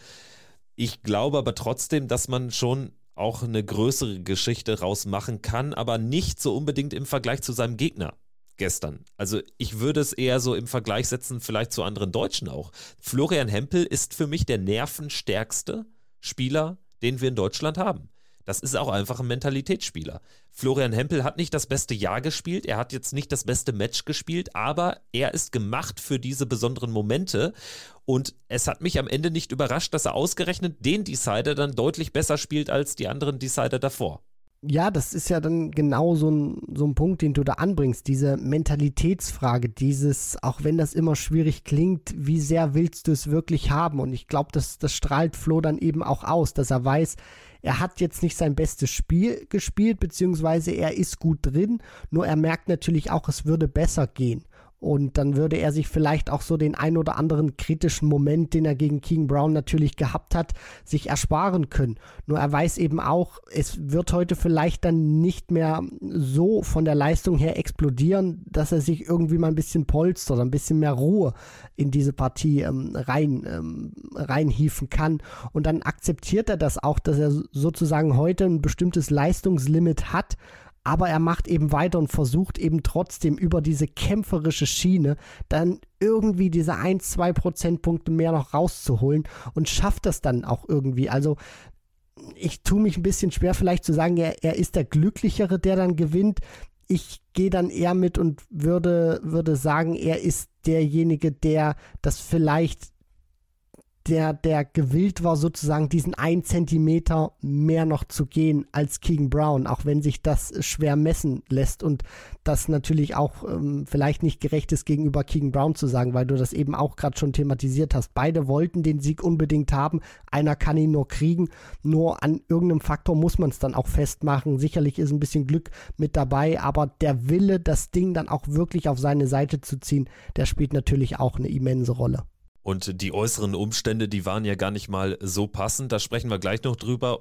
Ich glaube aber trotzdem, dass man schon auch eine größere Geschichte rausmachen kann, aber nicht so unbedingt im Vergleich zu seinem Gegner gestern. Also ich würde es eher so im Vergleich setzen, vielleicht zu anderen Deutschen auch. Florian Hempel ist für mich der nervenstärkste Spieler, den wir in Deutschland haben. Das ist auch einfach ein Mentalitätsspieler. Florian Hempel hat nicht das beste Jahr gespielt, er hat jetzt nicht das beste Match gespielt, aber er ist gemacht für diese besonderen Momente. Und es hat mich am Ende nicht überrascht, dass er ausgerechnet den Decider dann deutlich besser spielt als die anderen Decider davor ja, das ist ja dann genau so ein, so ein Punkt, den du da anbringst, diese Mentalitätsfrage, dieses, auch wenn das immer schwierig klingt, wie sehr willst du es wirklich haben? Und ich glaube, das, das strahlt Flo dann eben auch aus, dass er weiß, er hat jetzt nicht sein bestes Spiel gespielt, beziehungsweise er ist gut drin, nur er merkt natürlich auch, es würde besser gehen. Und dann würde er sich vielleicht auch so den ein oder anderen kritischen Moment, den er gegen King Brown natürlich gehabt hat, sich ersparen können. Nur er weiß eben auch, es wird heute vielleicht dann nicht mehr so von der Leistung her explodieren, dass er sich irgendwie mal ein bisschen polstert, ein bisschen mehr Ruhe in diese Partie ähm, rein, ähm, reinhieven kann. Und dann akzeptiert er das auch, dass er sozusagen heute ein bestimmtes Leistungslimit hat aber er macht eben weiter und versucht eben trotzdem über diese kämpferische Schiene dann irgendwie diese 1, 2 Prozentpunkte mehr noch rauszuholen und schafft das dann auch irgendwie. Also ich tue mich ein bisschen schwer vielleicht zu sagen, er, er ist der Glücklichere, der dann gewinnt. Ich gehe dann eher mit und würde, würde sagen, er ist derjenige, der das vielleicht der, der gewillt war, sozusagen diesen einen Zentimeter mehr noch zu gehen als King Brown, auch wenn sich das schwer messen lässt und das natürlich auch ähm, vielleicht nicht gerecht ist gegenüber King Brown zu sagen, weil du das eben auch gerade schon thematisiert hast. Beide wollten den Sieg unbedingt haben, einer kann ihn nur kriegen, nur an irgendeinem Faktor muss man es dann auch festmachen. Sicherlich ist ein bisschen Glück mit dabei, aber der Wille, das Ding dann auch wirklich auf seine Seite zu ziehen, der spielt natürlich auch eine immense Rolle. Und die äußeren Umstände, die waren ja gar nicht mal so passend. Da sprechen wir gleich noch drüber.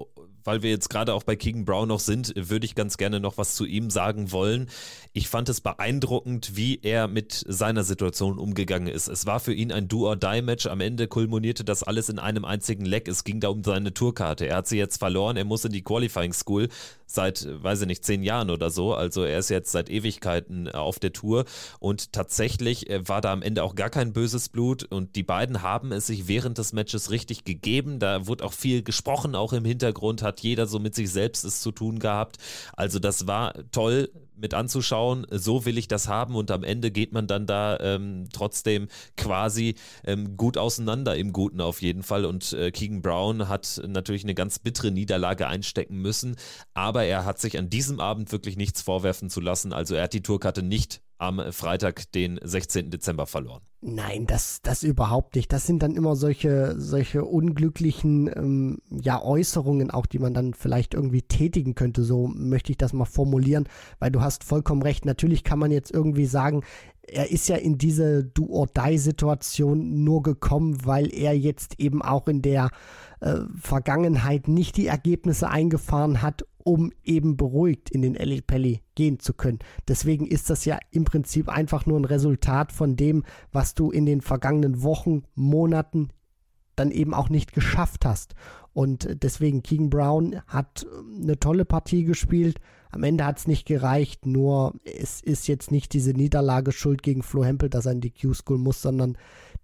Weil wir jetzt gerade auch bei Keegan Brown noch sind, würde ich ganz gerne noch was zu ihm sagen wollen. Ich fand es beeindruckend, wie er mit seiner Situation umgegangen ist. Es war für ihn ein Do-or-Die-Match. Am Ende kulminierte das alles in einem einzigen Leck. Es ging da um seine Tourkarte. Er hat sie jetzt verloren. Er muss in die Qualifying School seit, weiß ich nicht, zehn Jahren oder so. Also er ist jetzt seit Ewigkeiten auf der Tour und tatsächlich äh, war da am Ende auch gar kein böses Blut und die beiden haben es sich während des Matches richtig gegeben. Da wurde auch viel gesprochen, auch im Hintergrund hat jeder so mit sich selbst es zu tun gehabt. Also das war toll mit anzuschauen, so will ich das haben. Und am Ende geht man dann da ähm, trotzdem quasi ähm, gut auseinander im Guten auf jeden Fall. Und äh, Keegan Brown hat natürlich eine ganz bittere Niederlage einstecken müssen, aber er hat sich an diesem Abend wirklich nichts vorwerfen zu lassen, also er hat die Tourkarte nicht am Freitag, den 16. Dezember verloren. Nein, das, das überhaupt nicht. Das sind dann immer solche, solche unglücklichen ähm, ja, Äußerungen, auch die man dann vielleicht irgendwie tätigen könnte. So möchte ich das mal formulieren, weil du hast vollkommen recht. Natürlich kann man jetzt irgendwie sagen, er ist ja in diese Do-or-Die-Situation nur gekommen, weil er jetzt eben auch in der äh, Vergangenheit nicht die Ergebnisse eingefahren hat, um eben beruhigt in den LA Pelli gehen zu können. Deswegen ist das ja im Prinzip einfach nur ein Resultat von dem, was du in den vergangenen Wochen, Monaten dann eben auch nicht geschafft hast. Und deswegen King Brown hat ähm, eine tolle Partie gespielt. Am Ende hat es nicht gereicht, nur es ist jetzt nicht diese Niederlage schuld gegen Flo Hempel, dass er in die Q-School muss, sondern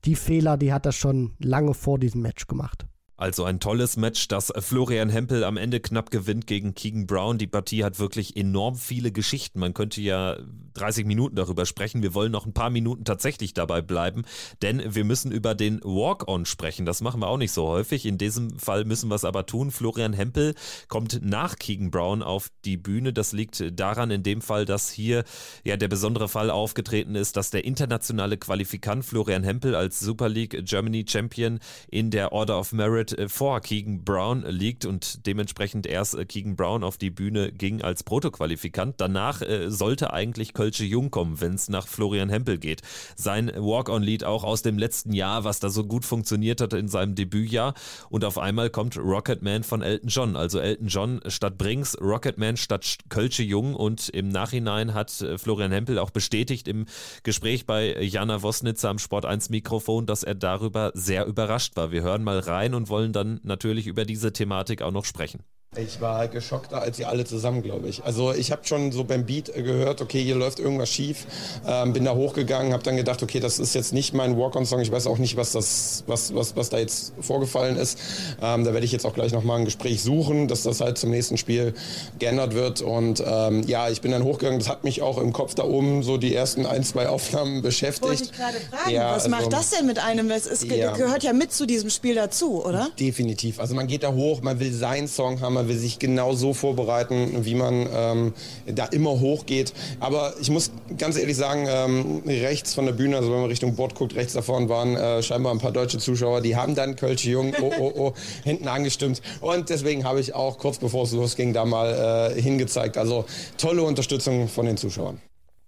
die Fehler, die hat er schon lange vor diesem Match gemacht. Also ein tolles Match, das Florian Hempel am Ende knapp gewinnt gegen Keegan Brown. Die Partie hat wirklich enorm viele Geschichten. Man könnte ja 30 Minuten darüber sprechen. Wir wollen noch ein paar Minuten tatsächlich dabei bleiben, denn wir müssen über den Walk-On sprechen. Das machen wir auch nicht so häufig. In diesem Fall müssen wir es aber tun. Florian Hempel kommt nach Keegan Brown auf die Bühne. Das liegt daran in dem Fall, dass hier ja der besondere Fall aufgetreten ist, dass der internationale Qualifikant Florian Hempel als Super League Germany Champion in der Order of Merit äh, vor Keegan Brown liegt und dementsprechend erst äh, Keegan Brown auf die Bühne ging als Protoqualifikant. Danach äh, sollte eigentlich Kölsche Jung kommen, wenn es nach Florian Hempel geht. Sein Walk-on-Lied auch aus dem letzten Jahr, was da so gut funktioniert hat in seinem Debütjahr. Und auf einmal kommt Rocketman von Elton John. Also Elton John statt Brings, Rocketman statt Kölsche Jung. Und im Nachhinein hat Florian Hempel auch bestätigt im Gespräch bei Jana Wosnitzer am Sport 1 Mikrofon, dass er darüber sehr überrascht war. Wir hören mal rein und wollen dann natürlich über diese Thematik auch noch sprechen. Ich war geschockter als sie alle zusammen, glaube ich. Also ich habe schon so beim Beat gehört, okay, hier läuft irgendwas schief. Ähm, bin da hochgegangen, habe dann gedacht, okay, das ist jetzt nicht mein Walk-on-Song. Ich weiß auch nicht, was das, was, was, was da jetzt vorgefallen ist. Ähm, da werde ich jetzt auch gleich nochmal ein Gespräch suchen, dass das halt zum nächsten Spiel geändert wird. Und ähm, ja, ich bin dann hochgegangen. Das hat mich auch im Kopf da oben so die ersten ein, zwei Aufnahmen beschäftigt. Wollte ich gerade fragen, ja, was also, macht das denn mit einem? Es ist, ja. gehört ja mit zu diesem Spiel dazu, oder? Definitiv. Also man geht da hoch, man will seinen Song haben, man will sich genau so vorbereiten, wie man ähm, da immer hochgeht. Aber ich muss ganz ehrlich sagen, ähm, rechts von der Bühne, also wenn man Richtung Bord guckt, rechts davon waren äh, scheinbar ein paar deutsche Zuschauer, die haben dann Kölsche Jung, oh, oh, oh, hinten angestimmt. Und deswegen habe ich auch kurz bevor es losging, da mal äh, hingezeigt. Also tolle Unterstützung von den Zuschauern.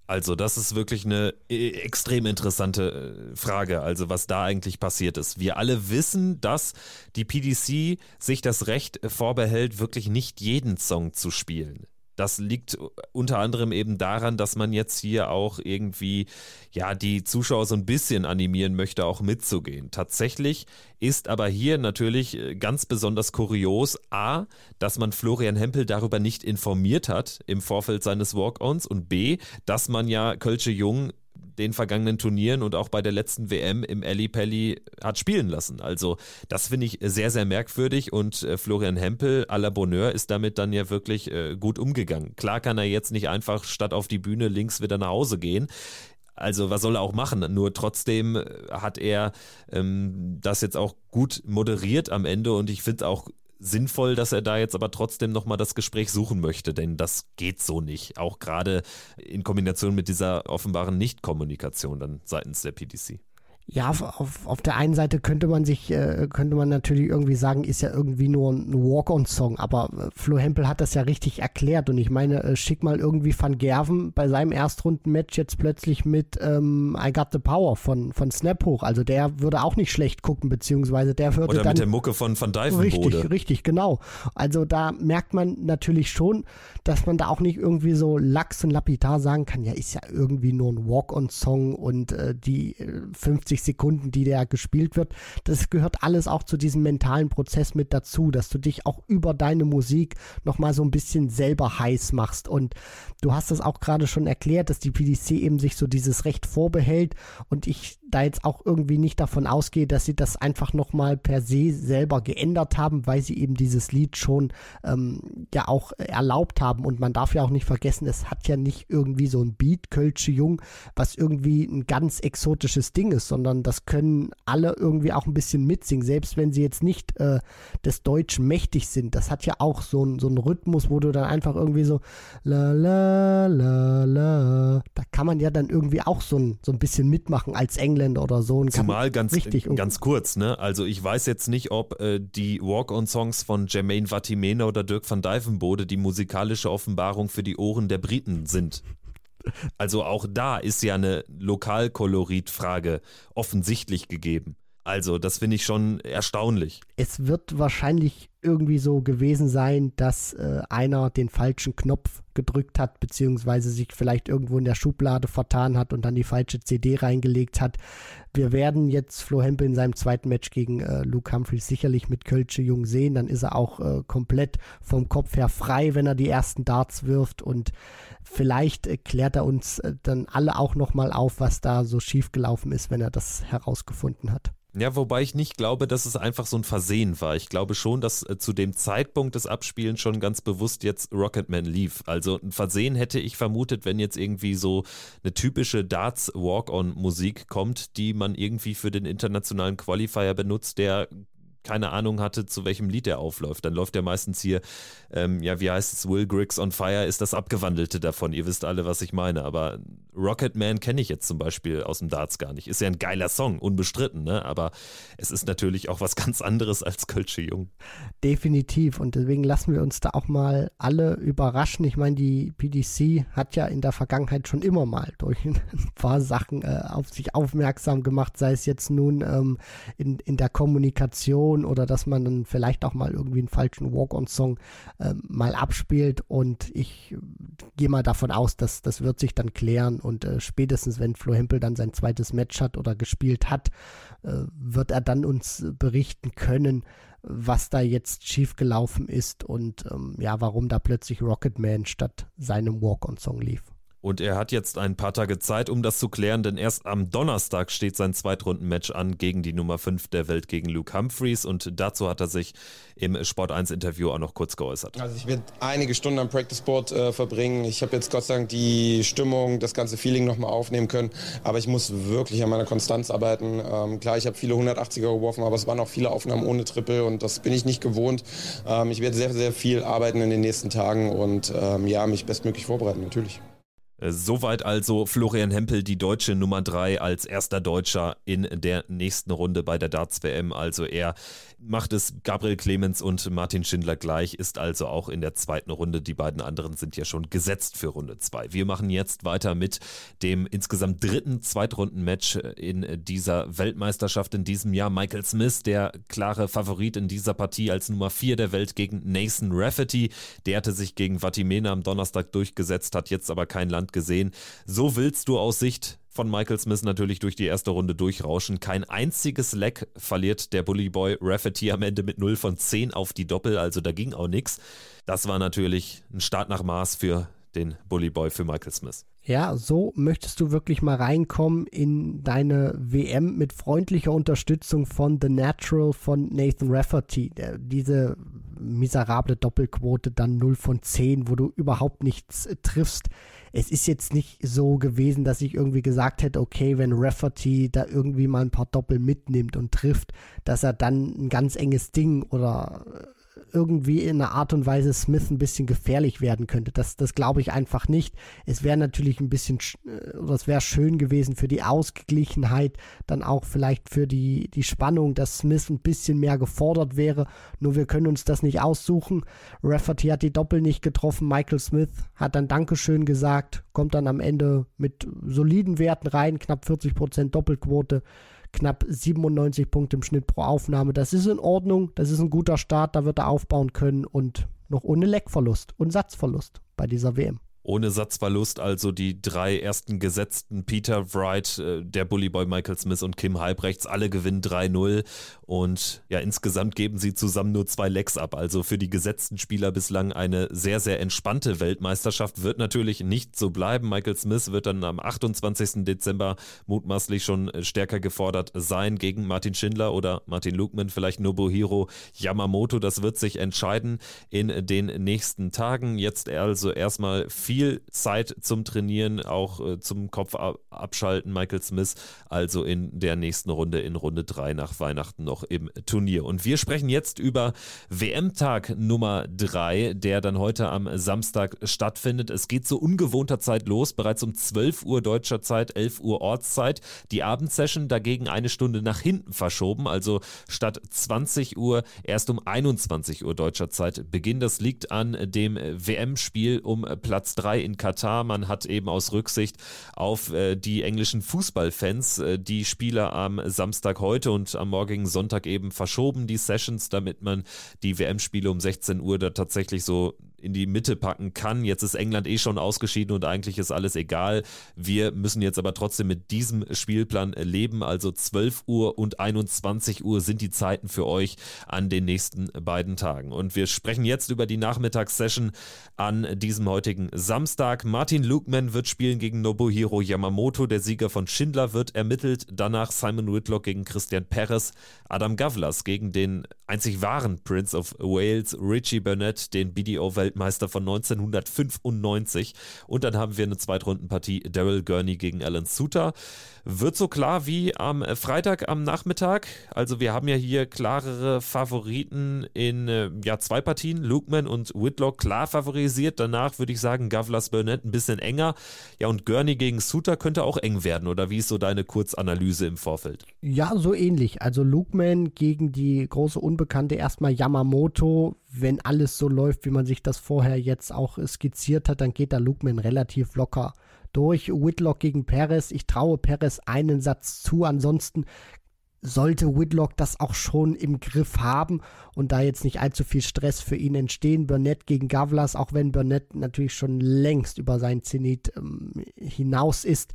Also das ist wirklich eine äh, extrem interessante äh, Frage, also was da eigentlich passiert ist. Wir alle wissen, dass die PDC sich das Recht vorbehält, wirklich nicht jeden Song zu spielen. Das liegt unter anderem eben daran, dass man jetzt hier auch irgendwie ja die Zuschauer so ein bisschen animieren möchte, auch mitzugehen. Tatsächlich ist aber hier natürlich äh, ganz besonders kurios A, dass man Florian Hempel darüber nicht informiert hat im Vorfeld seines Walk-ons und B, dass man ja Kölsche Jung den vergangenen Turnieren und auch bei der letzten WM im Ali Pelli hat spielen lassen. Also das finde ich sehr, sehr merkwürdig und äh, Florian Hempel à la Bonheur ist damit dann ja wirklich äh, gut umgegangen. Klar kann er jetzt nicht einfach statt auf die Bühne links wieder nach Hause gehen. Also was soll er auch machen? Nur trotzdem äh, hat er ähm, das jetzt auch gut moderiert am Ende und ich finde auch sinnvoll, dass er da jetzt aber trotzdem nochmal das Gespräch suchen möchte, denn das geht so nicht. Auch gerade in Kombination mit dieser offenbaren Nichtkommunikation dann seitens der PDC. Ja, auf, auf der einen Seite könnte man sich, äh, könnte man natürlich irgendwie sagen, ist ja irgendwie nur ein Walk-on-Song, aber äh, Flo Hempel hat das ja richtig erklärt und ich meine, äh, schick mal irgendwie Van Gerven bei seinem Erstrunden-Match jetzt plötzlich mit ähm, I Got the Power von, von Snap hoch, also der würde auch nicht schlecht gucken, beziehungsweise der würde Oder dann... mit der Mucke von Van Dijvenbode. Richtig, richtig, genau. Also da merkt man natürlich schon, dass man da auch nicht irgendwie so lax und lapidar sagen kann, ja, ist ja irgendwie nur ein Walk-on-Song und äh, die 50 äh, 90 Sekunden, die der gespielt wird, das gehört alles auch zu diesem mentalen Prozess mit dazu, dass du dich auch über deine Musik nochmal so ein bisschen selber heiß machst. Und du hast es auch gerade schon erklärt, dass die PDC eben sich so dieses Recht vorbehält und ich da jetzt auch irgendwie nicht davon ausgehe, dass sie das einfach nochmal per se selber geändert haben, weil sie eben dieses Lied schon ähm, ja auch erlaubt haben. Und man darf ja auch nicht vergessen, es hat ja nicht irgendwie so ein Beat, Kölsche Jung, was irgendwie ein ganz exotisches Ding ist, sondern das können alle irgendwie auch ein bisschen mitsingen, selbst wenn sie jetzt nicht äh, des Deutschen mächtig sind. Das hat ja auch so, ein, so einen Rhythmus, wo du dann einfach irgendwie so la la la la. Da kann man ja dann irgendwie auch so ein, so ein bisschen mitmachen als Engländer oder so. Und Zumal ganz, richtig ganz kurz, ne? Also ich weiß jetzt nicht, ob äh, die Walk-on-Songs von Jermaine Vatimena oder Dirk van Dijvenbode die musikalische Offenbarung für die Ohren der Briten sind. Also auch da ist ja eine Lokalkoloritfrage offensichtlich gegeben. Also das finde ich schon erstaunlich. Es wird wahrscheinlich irgendwie so gewesen sein, dass äh, einer den falschen Knopf gedrückt hat, beziehungsweise sich vielleicht irgendwo in der Schublade vertan hat und dann die falsche CD reingelegt hat. Wir werden jetzt Flo Hempel in seinem zweiten Match gegen äh, Luke Humphreys sicherlich mit Kölsche Jung sehen. Dann ist er auch äh, komplett vom Kopf her frei, wenn er die ersten Darts wirft und vielleicht äh, klärt er uns äh, dann alle auch nochmal auf, was da so schiefgelaufen ist, wenn er das herausgefunden hat. Ja, wobei ich nicht glaube, dass es einfach so ein Versehen war. Ich glaube schon, dass äh, zu dem Zeitpunkt des Abspielens schon ganz bewusst jetzt Rocketman lief. Also ein Versehen hätte ich vermutet, wenn jetzt irgendwie so eine typische Darts Walk-on-Musik kommt, die man irgendwie für den internationalen Qualifier benutzt, der keine Ahnung hatte, zu welchem Lied er aufläuft. Dann läuft er meistens hier, ähm, ja, wie heißt es, Will Griggs on Fire ist das Abgewandelte davon. Ihr wisst alle, was ich meine. Aber Rocket Man kenne ich jetzt zum Beispiel aus dem Darts gar nicht. Ist ja ein geiler Song, unbestritten, ne? Aber es ist natürlich auch was ganz anderes als Kölsche Jung. Definitiv. Und deswegen lassen wir uns da auch mal alle überraschen. Ich meine, die PDC hat ja in der Vergangenheit schon immer mal durch ein paar Sachen äh, auf sich aufmerksam gemacht, sei es jetzt nun ähm, in, in der Kommunikation Situation oder dass man dann vielleicht auch mal irgendwie einen falschen Walk-on-Song äh, mal abspielt und ich gehe mal davon aus, dass das wird sich dann klären und äh, spätestens wenn Flo Hempel dann sein zweites Match hat oder gespielt hat, äh, wird er dann uns berichten können, was da jetzt schiefgelaufen ist und ähm, ja, warum da plötzlich Rocketman statt seinem Walk-on-Song lief. Und er hat jetzt ein paar Tage Zeit, um das zu klären, denn erst am Donnerstag steht sein Zweitrunden-Match an gegen die Nummer 5 der Welt, gegen Luke Humphreys. Und dazu hat er sich im Sport 1-Interview auch noch kurz geäußert. Also ich werde einige Stunden am Practice Board äh, verbringen. Ich habe jetzt Gott sei Dank die Stimmung, das ganze Feeling nochmal aufnehmen können. Aber ich muss wirklich an meiner Konstanz arbeiten. Ähm, klar, ich habe viele 180er geworfen, aber es waren auch viele Aufnahmen ohne Triple und das bin ich nicht gewohnt. Ähm, ich werde sehr, sehr viel arbeiten in den nächsten Tagen und ähm, ja, mich bestmöglich vorbereiten, natürlich. Äh, soweit also Florian Hempel, die deutsche Nummer 3 als erster Deutscher in der nächsten Runde bei der Darts WM. Also er macht es Gabriel Clemens und Martin Schindler gleich, ist also auch in der zweiten Runde. Die beiden anderen sind ja schon gesetzt für Runde 2. Wir machen jetzt weiter mit dem insgesamt dritten Zweitrunden-Match in dieser Weltmeisterschaft in diesem Jahr. Michael Smith, der klare Favorit in dieser Partie als Nummer 4 der Welt gegen Nathan Rafferty. Der hatte sich gegen Vatimena am Donnerstag durchgesetzt, hat jetzt aber kein Land gesehen. So willst du aus Sicht von Michael Smith natürlich durch die erste Runde durchrauschen. Kein einziges Leck verliert der Bully Boy Rafferty am Ende mit 0 von 10 auf die Doppel, also da ging auch nichts. Das war natürlich ein Start nach Maß für den Bully Boy für Michael Smith. Ja, so möchtest du wirklich mal reinkommen in deine WM mit freundlicher Unterstützung von The Natural von Nathan Rafferty. Diese miserable Doppelquote, dann 0 von 10, wo du überhaupt nichts triffst. Es ist jetzt nicht so gewesen, dass ich irgendwie gesagt hätte, okay, wenn Rafferty da irgendwie mal ein paar Doppel mitnimmt und trifft, dass er dann ein ganz enges Ding oder äh, irgendwie in einer Art und Weise Smith ein bisschen gefährlich werden könnte. Das, das glaube ich einfach nicht. Es wäre natürlich ein bisschen, äh, es wäre schön gewesen für die Ausgeglichenheit, dann auch vielleicht für die, die Spannung, dass Smith ein bisschen mehr gefordert wäre. Nur wir können uns das nicht aussuchen. Rafferty hat die Doppel nicht getroffen. Michael Smith hat dann Dankeschön gesagt, kommt dann am Ende mit soliden Werten rein, knapp 40% Doppelquote knapp 97 Punkte im Schnitt pro Aufnahme. Das ist in Ordnung, das ist ein guter Start, da wird er aufbauen können und noch ohne Leckverlust und Satzverlust bei dieser WM ohne Satzverlust also die drei ersten gesetzten Peter Wright, äh, der Bullyboy Michael Smith und Kim Halbrechts, alle gewinnen 3-0 und ja, insgesamt geben sie zusammen nur zwei Lecks ab. Also für die gesetzten Spieler bislang eine sehr, sehr entspannte Weltmeisterschaft. Wird natürlich nicht so bleiben. Michael Smith wird dann am 28. Dezember mutmaßlich schon stärker gefordert sein gegen Martin Schindler oder Martin Lukman, vielleicht Nobuhiro Yamamoto. Das wird sich entscheiden in den nächsten Tagen. Jetzt also erstmal viel viel Zeit zum Trainieren, auch äh, zum Kopf abschalten, Michael Smith, also in der nächsten Runde, in Runde 3 nach Weihnachten noch im Turnier. Und wir sprechen jetzt über WM-Tag Nummer 3, der dann heute am Samstag stattfindet. Es geht zu ungewohnter Zeit los, bereits um 12 Uhr deutscher Zeit, 11 Uhr Ortszeit. Die Abendsession dagegen eine Stunde nach hinten verschoben, also statt 20 Uhr erst um 21 Uhr deutscher Zeit Beginn. Das liegt an dem WM-Spiel um Platz 3 3 in Katar. Man hat eben aus Rücksicht auf äh, die englischen Fußballfans äh, die Spiele am Samstag heute und am morgigen Sonntag eben verschoben, die Sessions, damit man die WM-Spiele um 16 Uhr da tatsächlich so in die Mitte packen kann. Jetzt ist England eh schon ausgeschieden und eigentlich ist alles egal. Wir müssen jetzt aber trotzdem mit diesem Spielplan leben. Also 12 Uhr und 21 Uhr sind die Zeiten für euch an den nächsten beiden Tagen. Und wir sprechen jetzt über die Nachmittagssession an diesem heutigen Samstag. Martin Lukman wird spielen gegen Nobuhiro Yamamoto. Der Sieger von Schindler wird ermittelt. Danach Simon Whitlock gegen Christian Perez. Adam Gavlas gegen den einzig wahren Prince of Wales, Richie Burnett, den BDO-Weltmeister von 1995. Und dann haben wir eine Zweitrundenpartie Daryl Gurney gegen Alan Suter. Wird so klar wie am Freitag am Nachmittag. Also wir haben ja hier klarere Favoriten in äh, ja, zwei Partien. Lukeman und Whitlock klar favorisiert. Danach würde ich sagen, Gavlas Burnett ein bisschen enger. Ja, und Gurney gegen Suter könnte auch eng werden. Oder wie ist so deine Kurzanalyse im Vorfeld? Ja, so ähnlich. Also Lukeman gegen die große Unbekannte erstmal Yamamoto. Wenn alles so läuft, wie man sich das vorher jetzt auch skizziert hat, dann geht da Lukeman relativ locker durch. Whitlock gegen Perez. Ich traue Perez einen Satz zu. Ansonsten sollte Whitlock das auch schon im Griff haben und da jetzt nicht allzu viel Stress für ihn entstehen. Burnett gegen Gavlas, auch wenn Burnett natürlich schon längst über sein Zenit ähm, hinaus ist,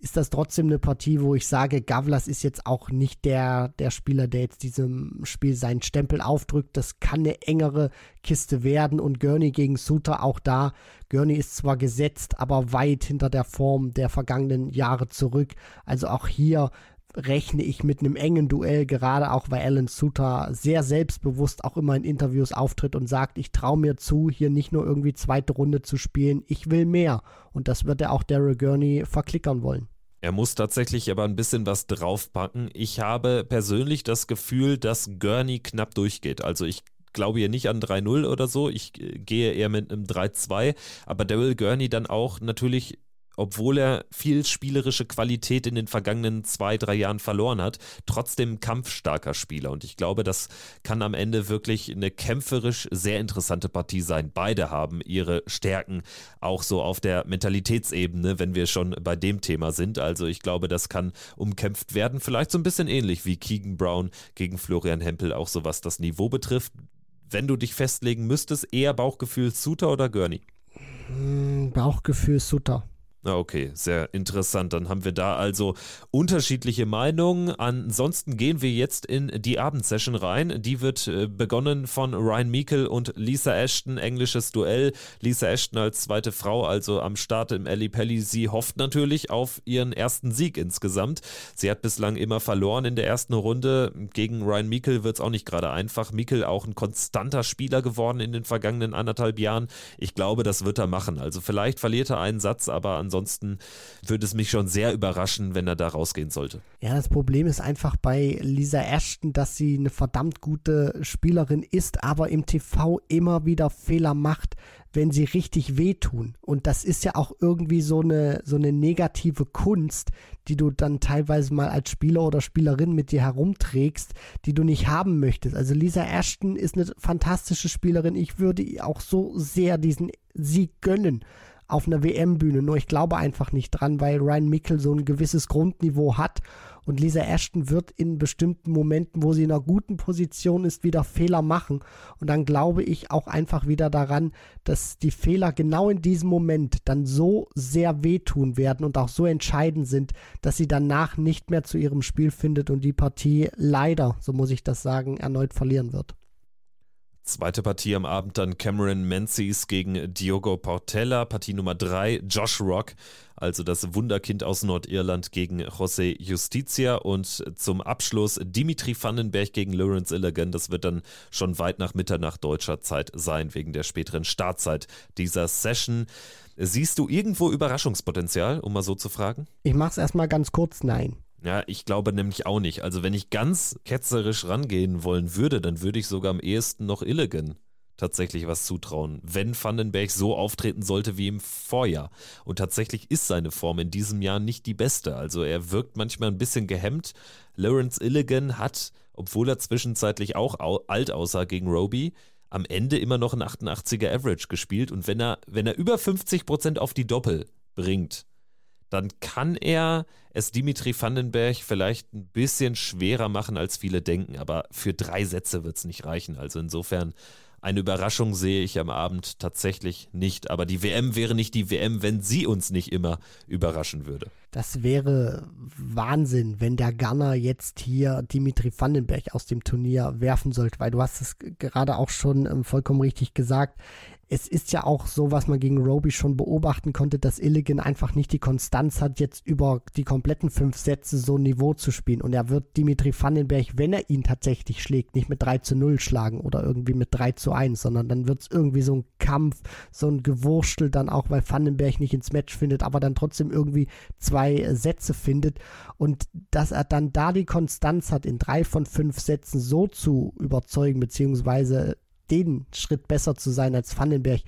ist das trotzdem eine Partie, wo ich sage, Gavlas ist jetzt auch nicht der, der Spieler, der jetzt diesem Spiel seinen Stempel aufdrückt. Das kann eine engere Kiste werden und Gurney gegen Suter auch da. Gurney ist zwar gesetzt, aber weit hinter der Form der vergangenen Jahre zurück. Also auch hier rechne ich mit einem engen Duell, gerade auch weil Alan Suter sehr selbstbewusst auch immer in Interviews auftritt und sagt, ich traue mir zu, hier nicht nur irgendwie zweite Runde zu spielen, ich will mehr. Und das wird er auch Daryl Gurney verklickern wollen. Er muss tatsächlich aber ein bisschen was draufpacken. Ich habe persönlich das Gefühl, dass Gurney knapp durchgeht. Also ich glaube hier nicht an 3-0 oder so. Ich äh, gehe eher mit einem 3-2. Aber Daryl Gurney dann auch natürlich obwohl er viel spielerische Qualität in den vergangenen zwei, drei Jahren verloren hat, trotzdem kampfstarker Spieler. Und ich glaube, das kann am Ende wirklich eine kämpferisch sehr interessante Partie sein. Beide haben ihre Stärken auch so auf der Mentalitätsebene, wenn wir schon bei dem Thema sind. Also ich glaube, das kann umkämpft werden. Vielleicht so ein bisschen ähnlich wie Keegan Brown gegen Florian Hempel, auch so was das Niveau betrifft. Wenn du dich festlegen müsstest, eher Bauchgefühl Suter oder Gurney? Hm, Bauchgefühl Sutter. Okay, sehr interessant. Dann haben wir da also unterschiedliche Meinungen. Ansonsten gehen wir jetzt in die Abendsession rein. Die wird äh, begonnen von Ryan Meikle und Lisa Ashton. Englisches Duell. Lisa Ashton als zweite Frau, also am Start im Ali Pelli. Sie hofft natürlich auf ihren ersten Sieg insgesamt. Sie hat bislang immer verloren in der ersten Runde. Gegen Ryan Meikle wird es auch nicht gerade einfach. Meikle auch ein konstanter Spieler geworden in den vergangenen anderthalb Jahren. Ich glaube, das wird er machen. Also vielleicht verliert er einen Satz, aber ansonsten ansonsten würde es mich schon sehr überraschen, wenn er da rausgehen sollte. Ja, das Problem ist einfach bei Lisa Ashton, dass sie eine verdammt gute Spielerin ist, aber im TV immer wieder Fehler macht, wenn sie richtig wehtun. Und das ist ja auch irgendwie so eine, so eine negative Kunst, die du dann teilweise mal als Spieler oder Spielerin mit dir herumträgst, die du nicht haben möchtest. Also Lisa Ashton ist eine fantastische Spielerin. Ich würde ihr auch so sehr diesen Sieg gönnen auf einer WM-Bühne. Nur ich glaube einfach nicht dran, weil Ryan Mickel so ein gewisses Grundniveau hat und Lisa Ashton wird in bestimmten Momenten, wo sie in einer guten Position ist, wieder Fehler machen. Und dann glaube ich auch einfach wieder daran, dass die Fehler genau in diesem Moment dann so sehr wehtun werden und auch so entscheidend sind, dass sie danach nicht mehr zu ihrem Spiel findet und die Partie leider, so muss ich das sagen, erneut verlieren wird. Zweite Partie am Abend dann Cameron Menzies gegen Diogo Portella. Partie Nummer drei Josh Rock, also das Wunderkind aus Nordirland gegen José Justicia. Und zum Abschluss Dimitri Vandenberg gegen Lawrence Illigan. Das wird dann schon weit nach Mitternacht deutscher Zeit sein, wegen der späteren Startzeit dieser Session. Siehst du irgendwo Überraschungspotenzial, um mal so zu fragen? Ich mache es erstmal ganz kurz, nein. Ja, ich glaube nämlich auch nicht. Also wenn ich ganz ketzerisch rangehen wollen würde, dann würde ich sogar am ehesten noch Illigan tatsächlich was zutrauen, wenn Vandenberg so auftreten sollte wie im Vorjahr. Und tatsächlich ist seine Form in diesem Jahr nicht die beste. Also er wirkt manchmal ein bisschen gehemmt. Lawrence Illigan hat, obwohl er zwischenzeitlich auch alt aussah gegen Roby, am Ende immer noch ein 88er Average gespielt. Und wenn er, wenn er über 50% auf die Doppel bringt, dann kann er es Dimitri Vandenberg vielleicht ein bisschen schwerer machen, als viele denken. Aber für drei Sätze wird es nicht reichen. Also insofern eine Überraschung sehe ich am Abend tatsächlich nicht. Aber die WM wäre nicht die WM, wenn sie uns nicht immer überraschen würde. Das wäre Wahnsinn, wenn der Gunner jetzt hier Dimitri Vandenberg aus dem Turnier werfen sollte, weil du hast es gerade auch schon ähm, vollkommen richtig gesagt es ist ja auch so, was man gegen Roby schon beobachten konnte, dass Illigan einfach nicht die Konstanz hat, jetzt über die kompletten fünf Sätze so ein Niveau zu spielen. Und er wird Dimitri Vandenberg, wenn er ihn tatsächlich schlägt, nicht mit 3 zu 0 schlagen oder irgendwie mit 3 zu 1, sondern dann wird es irgendwie so ein Kampf, so ein Gewurstel dann auch, weil Vandenberg nicht ins Match findet, aber dann trotzdem irgendwie zwei Sätze findet. Und dass er dann da die Konstanz hat, in drei von fünf Sätzen so zu überzeugen, beziehungsweise den Schritt besser zu sein als Vandenberg,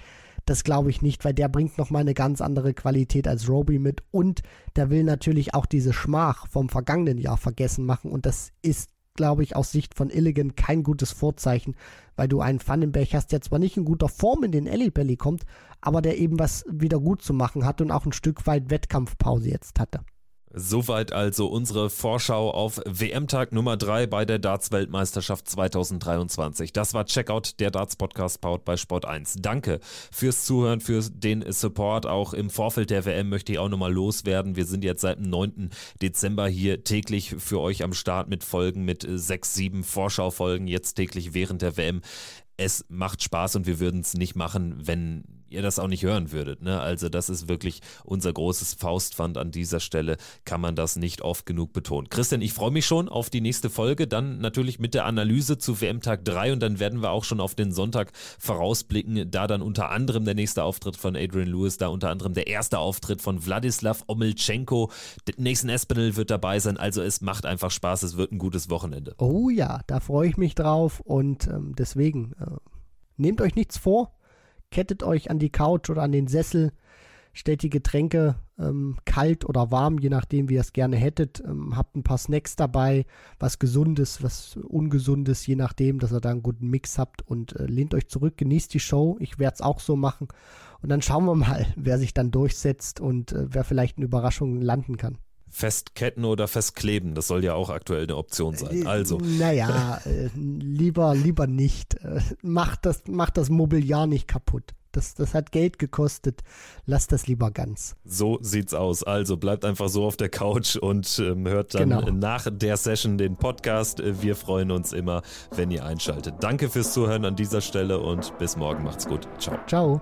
das glaube ich nicht, weil der bringt nochmal eine ganz andere Qualität als Roby mit und der will natürlich auch diese Schmach vom vergangenen Jahr vergessen machen und das ist, glaube ich, aus Sicht von Illigan kein gutes Vorzeichen, weil du einen Vandenberg hast, der zwar nicht in guter Form in den Alley Belly kommt, aber der eben was wieder gut zu machen hat und auch ein Stück weit Wettkampfpause jetzt hatte. Soweit also unsere Vorschau auf WM-Tag Nummer 3 bei der Darts-Weltmeisterschaft 2023. Das war Checkout, der Darts-Podcast powered bei Sport 1. Danke fürs Zuhören, für den Support. Auch im Vorfeld der WM möchte ich auch nochmal loswerden. Wir sind jetzt seit dem 9. Dezember hier täglich für euch am Start mit Folgen, mit sechs, sieben Vorschaufolgen, jetzt täglich während der WM. Es macht Spaß und wir würden es nicht machen, wenn ihr das auch nicht hören würdet. Ne? Also das ist wirklich unser großes Faustpfand an dieser Stelle, kann man das nicht oft genug betonen. Christian, ich freue mich schon auf die nächste Folge, dann natürlich mit der Analyse zu WM-Tag 3 und dann werden wir auch schon auf den Sonntag vorausblicken, da dann unter anderem der nächste Auftritt von Adrian Lewis, da unter anderem der erste Auftritt von Wladislav Omelchenko, Nathan Espinel wird dabei sein, also es macht einfach Spaß, es wird ein gutes Wochenende. Oh ja, da freue ich mich drauf und ähm, deswegen äh, nehmt euch nichts vor, kettet euch an die Couch oder an den Sessel, stellt die Getränke ähm, kalt oder warm, je nachdem, wie ihr es gerne hättet. Ähm, habt ein paar Snacks dabei, was Gesundes, was Ungesundes, je nachdem, dass ihr da einen guten Mix habt und äh, lehnt euch zurück, genießt die Show. Ich werde es auch so machen. Und dann schauen wir mal, wer sich dann durchsetzt und äh, wer vielleicht eine Überraschung landen kann. Festketten oder festkleben, das soll ja auch aktuell eine Option sein. Äh, also. Naja, äh, lieber, lieber nicht. Äh, macht, das, macht das Mobiliar nicht kaputt. Das, das hat Geld gekostet. Lass das lieber ganz. So sieht's aus. Also bleibt einfach so auf der Couch und ähm, hört dann genau. nach der Session den Podcast. Wir freuen uns immer, wenn ihr einschaltet. Danke fürs Zuhören an dieser Stelle und bis morgen. Macht's gut. Ciao. Ciao.